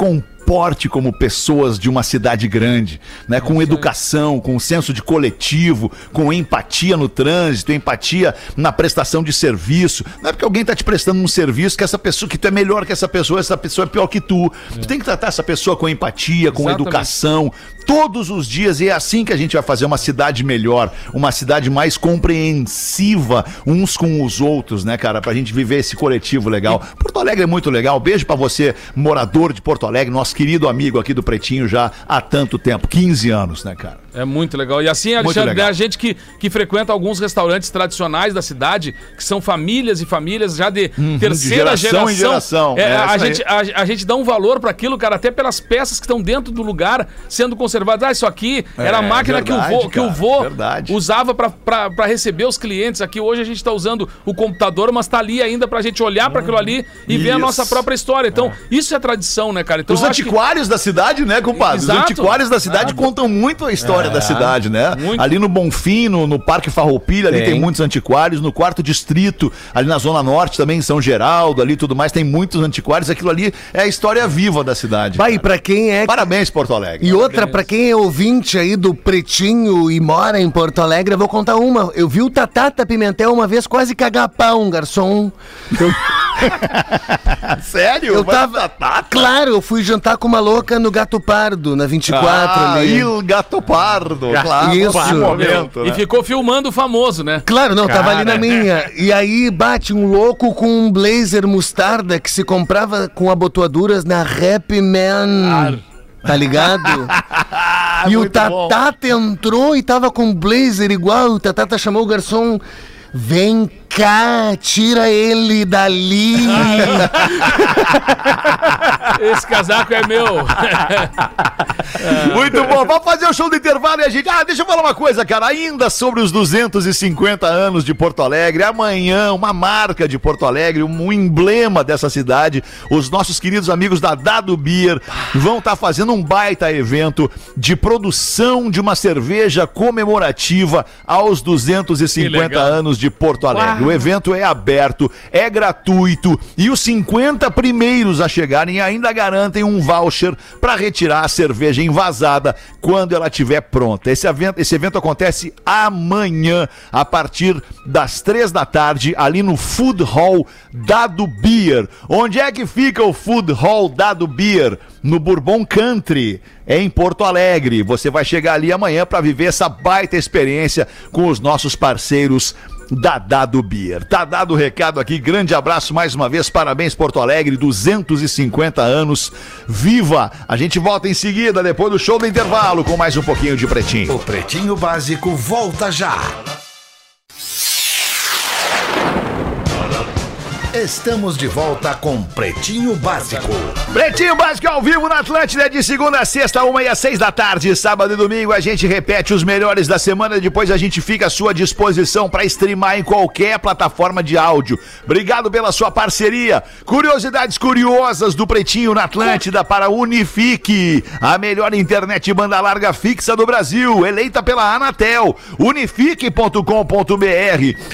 S2: comporte como pessoas de uma cidade grande, né? Com educação, com senso de coletivo, com empatia no trânsito, empatia na prestação de serviço. Não é porque alguém tá te prestando um serviço que essa pessoa que tu é melhor que essa pessoa, essa pessoa é pior que tu. Tu tem que tratar essa pessoa com empatia, com
S3: Exatamente.
S2: educação, todos os dias e é assim que a gente vai fazer uma cidade melhor, uma cidade mais compreensiva uns com os outros, né, cara, pra gente viver esse coletivo legal. Porto Alegre é muito legal. Beijo pra você, morador de Porto Alegre, nosso querido amigo aqui do Pretinho já há tanto tempo, 15 anos, né, cara?
S3: É muito legal. E assim, Alexandre, né, a gente que, que frequenta alguns restaurantes tradicionais da cidade, que são famílias e famílias já de terceira
S2: Uhum, de geração
S3: geração.
S2: em geração.
S3: É,
S2: É,
S3: a,
S2: isso
S3: gente, a, a gente dá um valor para aquilo, cara, até pelas peças que estão dentro do lugar sendo conservadas. Ah, isso aqui era a
S2: É,
S3: máquina que o
S2: verdade,
S3: vô, que o vô
S2: verdade.
S3: usava para receber os clientes. Aqui hoje a gente está usando o computador, mas tá ali ainda pra gente olhar para aquilo ali e ver a
S2: Isso.
S3: nossa própria história. Então, isso é tradição, né, cara? Então,
S2: Os
S3: que-
S2: antiquários da cidade, né, compadre? Os
S3: Exato.
S2: antiquários da cidade
S3: Ah,
S2: contam muito a história da cidade, né?
S3: muito.
S2: Ali no Bonfim, no, no Parque Farroupilha, ali
S4: Tem.
S2: tem muitos antiquários. No quarto distrito, ali na Zona Norte também, em São Geraldo, ali e tudo mais, tem muitos antiquários. Aquilo ali é a história viva da cidade.
S6: Vai, e pra quem é.
S2: Parabéns, Porto Alegre.
S6: E outra, pra quem é ouvinte aí do Pretinho e mora em Porto Alegre, eu vou contar uma. Eu vi o Tatata Pimentel uma vez quase cagar pau, um garçom. [laughs]
S2: Sério?
S6: Eu tava.
S2: tratar?
S6: Claro, eu fui jantar com uma louca no Gato Pardo, na 24
S2: Ah,
S6: ali.
S2: Il Gato Pardo, claro.
S6: Isso.
S2: Que momento,
S3: E
S2: né?
S3: ficou filmando o famoso, né?
S6: Claro, não, tava ali na minha. E aí bate um louco com um blazer mostarda que se comprava com abotoaduras na Rap Man. Tá ligado? [laughs] e o
S2: Muito bom.
S6: Tatata entrou e tava com um blazer igual. O Tatata chamou o garçom. Vem cá, tira ele dali. [laughs]
S3: Esse casaco é meu. [laughs]
S2: Muito bom. Vamos fazer o show do intervalo e a gente. Ah, deixa eu falar uma coisa, cara. Ainda sobre os 250 anos de Porto Alegre. Amanhã, uma marca de Porto Alegre, um emblema dessa cidade. Os nossos queridos amigos da Dado Beer vão estar fazendo um baita evento de produção de uma cerveja comemorativa aos
S3: Que
S2: 250
S3: legal.
S2: anos de Porto Alegre. O evento é aberto, é gratuito e os 50 primeiros a chegarem ainda garantem um voucher para retirar a cerveja envasada quando ela estiver pronta. Esse evento, esse evento acontece amanhã a partir das três da tarde ali no Food Hall Dado Beer. Onde é que fica o Food Hall Dado Beer? No Bourbon Country, em Porto Alegre. Você vai chegar ali amanhã para viver essa baita experiência com os nossos parceiros da Dado Beer. Tá dado o recado aqui, grande abraço mais uma vez, parabéns Porto Alegre, 250 anos, viva! A gente volta em seguida, depois do show do intervalo, com mais um pouquinho de Pretinho.
S1: O Pretinho Básico volta já. Estamos de volta com Pretinho Básico.
S2: Pretinho Básico ao vivo na Atlântida de segunda a sexta, uma e às seis da tarde, sábado e domingo a gente repete os melhores da semana, depois a gente fica à sua disposição para streamar em qualquer plataforma de áudio. Obrigado pela sua parceria. Curiosidades curiosas do Pretinho na Atlântida para Unifique, a melhor internet banda larga fixa do Brasil, eleita pela Anatel. Unifique.com.br.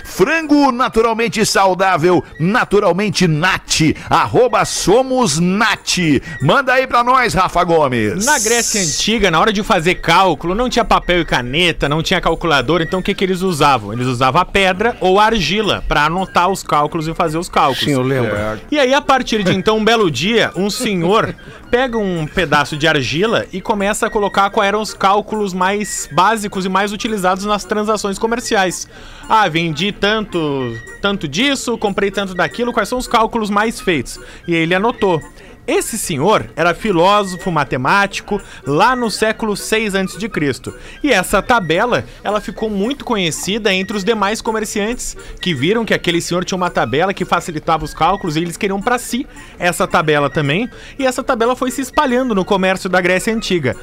S2: Frango naturalmente saudável, naturalmente nat. Arroba somos nat. Manda aí pra nós, Rafa Gomes.
S5: Na Grécia Antiga, na hora de fazer cálculo, não tinha papel e caneta, não tinha calculadora, então o que, que eles usavam? Eles usavam a pedra ou a argila pra anotar os cálculos e fazer os cálculos.
S6: Sim, eu lembro.
S5: E aí, a partir de então, um belo dia, um senhor pega um pedaço de argila e começa a colocar quais eram os cálculos mais básicos e mais utilizados nas transações comerciais. Ah, vendi tanto, tanto disso, comprei tanto daquilo, quais são os cálculos mais feitos? E ele anotou. Esse senhor era filósofo matemático lá no século 6 a.C. E essa tabela, ela ficou muito conhecida entre os demais comerciantes que viram que aquele senhor tinha uma tabela que facilitava os cálculos e eles queriam para si essa tabela também. E essa tabela foi se espalhando no comércio da Grécia Antiga.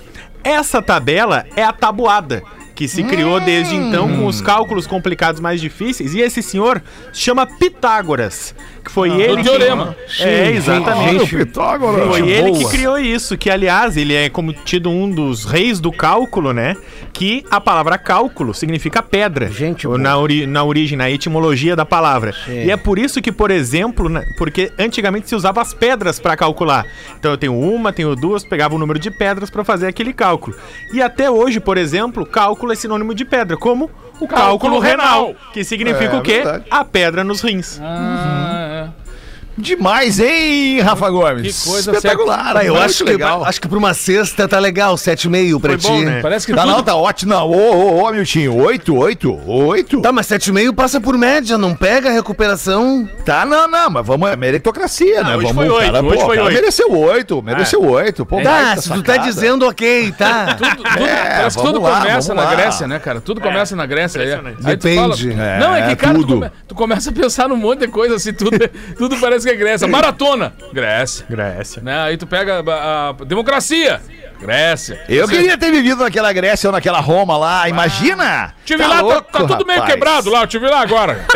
S5: Essa tabela é a tabuada. Que se criou desde então com os cálculos complicados mais difíceis. E esse senhor chama Pitágoras. Que foi ele.
S3: do
S5: que-
S3: teorema.
S5: É, exatamente.
S2: Pitágoras.
S5: Foi ele que criou isso, que aliás, ele é como tido um dos reis do cálculo, né? Que a palavra cálculo significa pedra.
S6: Gente
S5: na, ori- na origem, na etimologia da palavra. E é por isso que, por exemplo, né, porque antigamente se usava as pedras para calcular. Então eu tenho uma, tenho duas, pegava o número de pedras para fazer aquele cálculo. E até hoje, por exemplo, cálculo é sinônimo de pedra, como o cálculo, renal, que significa
S2: É,
S5: o quê?
S2: verdade.
S5: A pedra nos rins.
S3: Ah,
S2: Demais, hein, Rafa Gomes?
S3: Que coisa
S2: espetacular.
S6: Eu acho que,
S2: legal.
S6: acho que pra uma sexta tá legal, 7,5 pra
S5: Foi
S6: ti.
S5: bom, né?
S3: é. Parece que
S2: Tá,
S3: tudo...
S2: não, tá ótimo. Não, ô, ô, ô, Miltinho, 8, 8, 8.
S6: Tá, mas 7,5 passa por média, não pega a recuperação.
S2: Tá, não, não, mas vamos, é meritocracia, né?
S5: hoje
S2: Vamos,
S5: foi
S2: o
S5: oito, hoje
S2: pô,
S5: foi
S2: o cara
S5: oito.
S2: mereceu 8, mereceu 8. Pô,
S6: Tá,
S2: baita
S6: se tu tá dizendo ok, tá. [laughs]
S3: Tudo, tudo-
S2: É,
S3: parece que tudo
S2: lá,
S3: começa na
S2: lá.
S3: Grécia, né, cara? Tudo começa na Grécia. Aí,
S5: Impressionante.
S3: aí
S6: Depende.
S3: fala- não, é que, cara, tu,
S2: tudo.
S3: come- tu começa a pensar num monte de coisa assim, tudo, [laughs] tudo parece que é Grécia. Maratona, Grécia.
S5: Grécia.
S3: Né? Aí tu pega a, a democracia, Grécia.
S2: Eu
S3: Você-
S2: queria ter vivido naquela Grécia ou naquela Roma lá, imagina!
S3: Tive
S2: Tá
S3: lá, tá-
S2: louco,
S3: tá, tudo meio quebrado lá, eu tive lá agora. [laughs]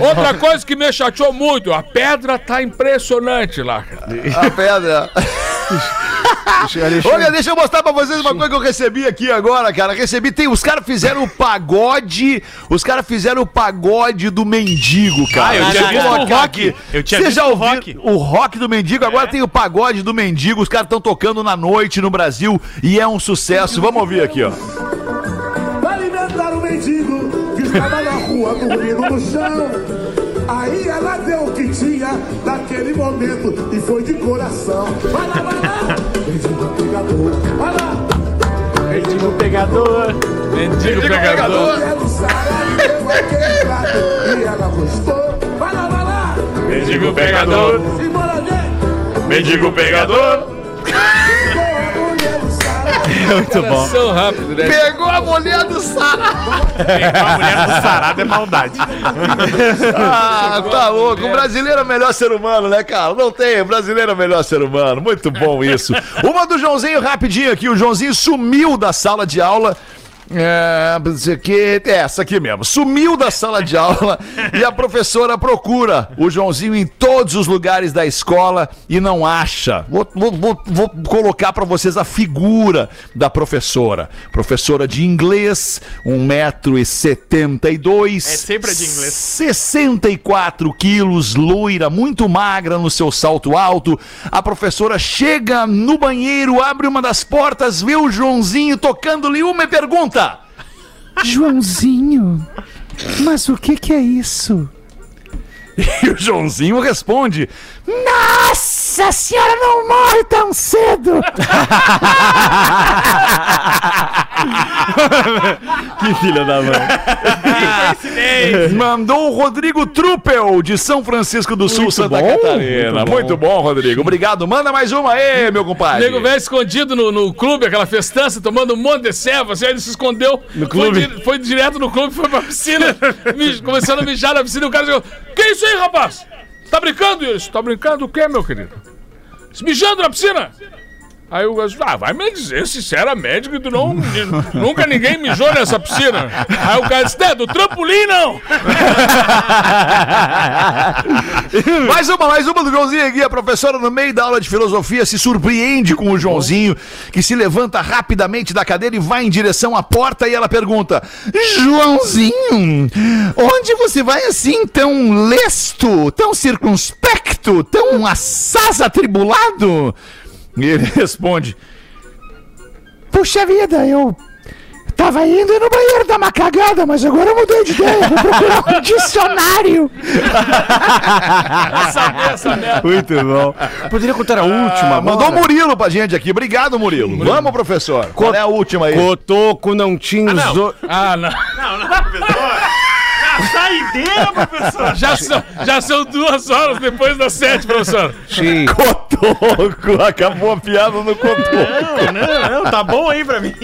S3: Outra coisa que me chateou muito, a pedra tá impressionante lá.
S2: A pedra. [laughs] Olha, deixa eu mostrar pra vocês uma coisa que eu recebi aqui agora, cara. Recebi, tem, os caras fizeram o pagode, os caras fizeram o pagode do mendigo, cara.
S5: Ah, eu tinha visto
S2: colocar
S5: o rock. Eu tinha
S2: Você já
S5: o
S2: ouviu
S5: rock.
S2: o rock do mendigo? Agora tem o pagode do mendigo. Os caras estão tocando na noite no Brasil e é um sucesso. Vamos ouvir aqui, ó.
S8: Vai alimentar o mendigo que estava na rua dormindo no chão. Aí ela deu o que tinha naquele momento e foi de coração. Vai lá, vai lá, mendigo pegador. Vai lá,
S5: Mendigo pegador.
S3: Mendigo pegador.
S8: e ela gostou. Vai lá, vai lá,
S3: Mendigo pegador.
S8: simbora.
S5: Mendigo pegador.
S8: Sara. [laughs]
S5: Muito bom.
S3: São rápido, né?
S2: Pegou a mulher do Sara.
S5: A mulher do sarado é maldade.
S2: Ah, tá louco. O brasileiro é o melhor ser humano, né, cara? Não tem. O brasileiro é o melhor ser humano. Muito bom isso. Uma do Joãozinho rapidinho aqui. O Joãozinho sumiu da sala de aula. É, aqui, é essa aqui mesmo. Sumiu da sala de aula [laughs] e a professora procura o Joãozinho em todos os lugares da escola e não acha. Vou, vou- vou- vou colocar pra vocês a figura da professora. Professora de inglês, 1,72m.
S5: É sempre de inglês.
S2: 64 quilos, loira, muito magra no seu salto alto. A professora chega no banheiro, abre uma das portas, vê o Joãozinho tocando-lhe uma e pergunta:
S9: Joãozinho, mas o que que é isso? [laughs]
S2: E o Joãozinho responde: Nossa!
S9: Mas a senhora não morre tão cedo. [laughs]
S4: Que filha da mãe.
S2: Mandou o Rodrigo Truppel, de São Francisco do Sul, Santa
S4: bom,
S2: Catarina.
S4: muito
S2: Muito
S4: bom.
S2: bom. Rodrigo. Obrigado. Manda mais uma aí, meu compadre.
S3: Nego velho escondido no, no clube, aquela festança, tomando um monte de ceva, assim, aí ele se escondeu. No
S4: clube?
S3: Foi, foi direto no clube, foi pra piscina, [laughs] começando a mijar na piscina e o cara chegou. Que isso aí, rapaz? Tá brincando isso? Tá brincando o quê, meu querido? Se mijando na piscina? Aí o gajo, ah, vai me dizer sinceramente que tu não. nunca ninguém mijou nessa piscina. Aí o cara disse, é, do trampolim não! [laughs]
S2: Mais uma, mais uma do Joãozinho aqui. A professora, no meio da aula de filosofia, se surpreende com o Joãozinho, que se levanta rapidamente da cadeira e vai em direção à porta e ela pergunta: Joãozinho, onde você vai assim tão lesto, tão circunspecto, tão assaz atribulado? E ele [laughs] responde:
S9: Puxa vida, eu tava indo no banheiro dar uma cagada, mas agora eu mudei de ideia. Vou procurar um dicionário.
S4: Muito bom. Poderia contar a última,
S2: Ah, Mandou o? Murilo pra gente aqui. Obrigado, Murilo. Vamos, professor. Qual é a última aí?
S4: Cotoco não tinha os dois.
S3: Ah, não. [laughs]
S5: Saideira, professor!
S3: Já são, já são duas horas depois das sete, professor.
S4: Sim.
S2: Cotoco. Acabou a piada no cotoco.
S5: Não, não, não, tá bom aí pra mim.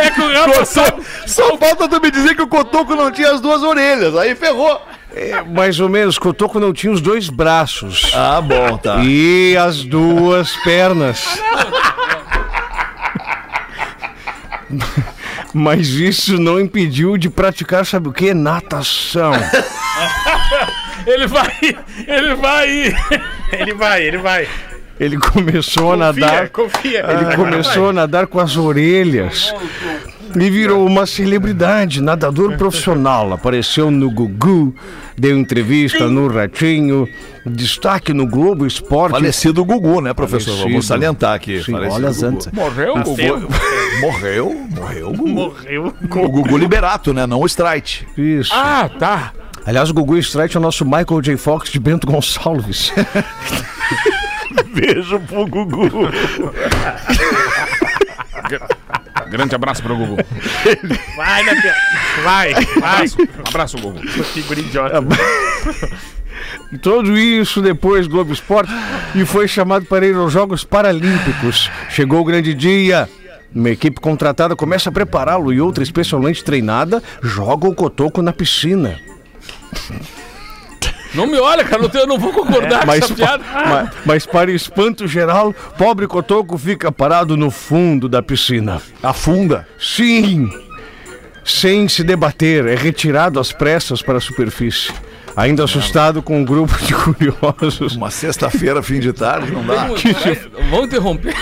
S3: É que o Rafa sabe.
S2: Só falta tu me dizer que o cotoco não tinha as duas orelhas. Aí ferrou.
S4: É, mais ou menos, Cotoco não tinha os dois braços.
S2: Ah, bom, tá.
S4: E as duas pernas. [laughs] Mas isso não impediu de praticar, sabe o que? Natação. [laughs]
S3: Ele vai, ele vai.
S5: Ele vai, ele vai.
S4: Ele começou a nadar.
S5: Confia, confia.
S4: Ele começou a nadar com as orelhas. E virou uma celebridade, nadador profissional. Apareceu no Gugu, deu entrevista no Ratinho, destaque no Globo Esporte.
S2: Falecido Gugu, né, professor?
S4: Falecido.
S2: Vamos salientar aqui.
S4: Sim, olha
S2: Gugu.
S4: antes.
S3: Morreu?
S2: Morreu, morreu o Gugu.
S5: Morreu.
S2: O Gugu Liberato, né? Não o Strike.
S4: Isso.
S3: Ah, tá.
S4: Aliás, o Gugu Strike é o nosso Michael J. Fox de Bento Gonçalves. [laughs]
S2: Beijo pro Gugu. [laughs]
S3: Grande abraço pro Gugu. [laughs]
S5: Vai, né, Pia? Vai, vai.
S3: Abraço, um abraço, Gugu.
S5: Que guri idiota. [laughs]
S4: Tudo isso depois Globo Esporte e foi chamado para ir aos Jogos Paralímpicos. Chegou o grande dia. Uma equipe contratada começa a prepará-lo e outra especialmente treinada joga o cotoco na piscina.
S3: Não me olha, cara, eu não vou concordar com
S4: Mas,
S3: essa piada. [laughs]
S4: ma- mas para espanto geral, pobre cotoco fica parado no fundo da piscina.
S2: Afunda.
S4: Sim, sem se debater, é retirado às pressas para a superfície. Ainda assustado com um grupo de [laughs] curiosos.
S2: Uma sexta-feira, fim de tarde, não dá.
S3: Vamos interromper.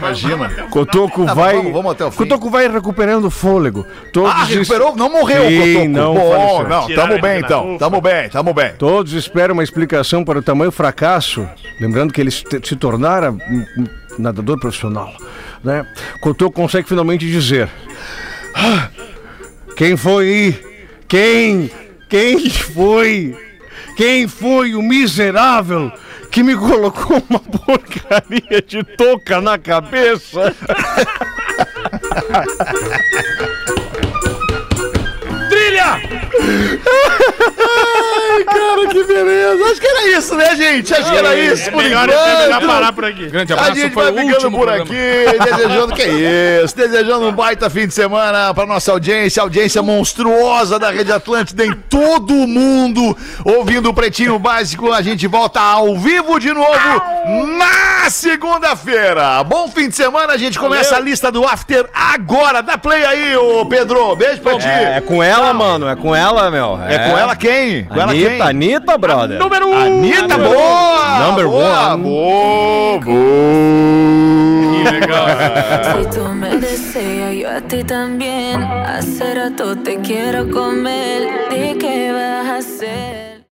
S2: Imagina.
S4: Cotoco
S2: Tá,
S4: vai.
S2: vamos- vamos até o fim.
S4: Cotoco vai recuperando o fôlego. Todos
S2: Ah, recuperou? Não morreu
S4: Sim,
S2: o Cotoco.
S4: não
S2: Bom, não, tamo bem então. Tamo bem, tamo bem.
S4: Todos esperam uma explicação para o tamanho fracasso. Lembrando que ele se, tornara nadador profissional. Né? Cotoco consegue finalmente dizer: "Ah, Quem foi? Quem? Quem foi? Quem foi o miserável que me colocou uma porcaria de touca na cabeça?
S3: Trilha! [laughs]
S2: Ai, cara, que beleza. Acho que era isso, né, gente? Acho que era isso, por
S5: Melhor, é melhor
S2: enquanto.
S5: parar por aqui.
S3: Grande
S2: A
S3: abraço,
S2: gente
S3: foi
S2: vai
S3: o
S2: ficando
S3: último
S2: por
S3: programa.
S2: aqui, desejando que é isso, desejando um baita fim de semana para nossa audiência, audiência monstruosa da Rede Atlântida em todo o mundo, ouvindo o Pretinho Básico. A gente volta ao vivo de novo na segunda-feira. Bom fim de semana, a gente começa a lista do After agora. Dá play aí, ô Pedro. Beijo pra ti.
S4: É, é com ela, mano. É com ela, meu.
S2: É com ela quem? Com ela quem?
S4: Anitta, Anitta, brother.
S5: Número um.
S2: Anitta, boa!
S4: Number
S2: boa,
S4: one.
S2: Boa, boa. [laughs]
S10: Si tú me deseas, yo a ti también. Hace rato te quiero comer. ¿De qué vas a hacer?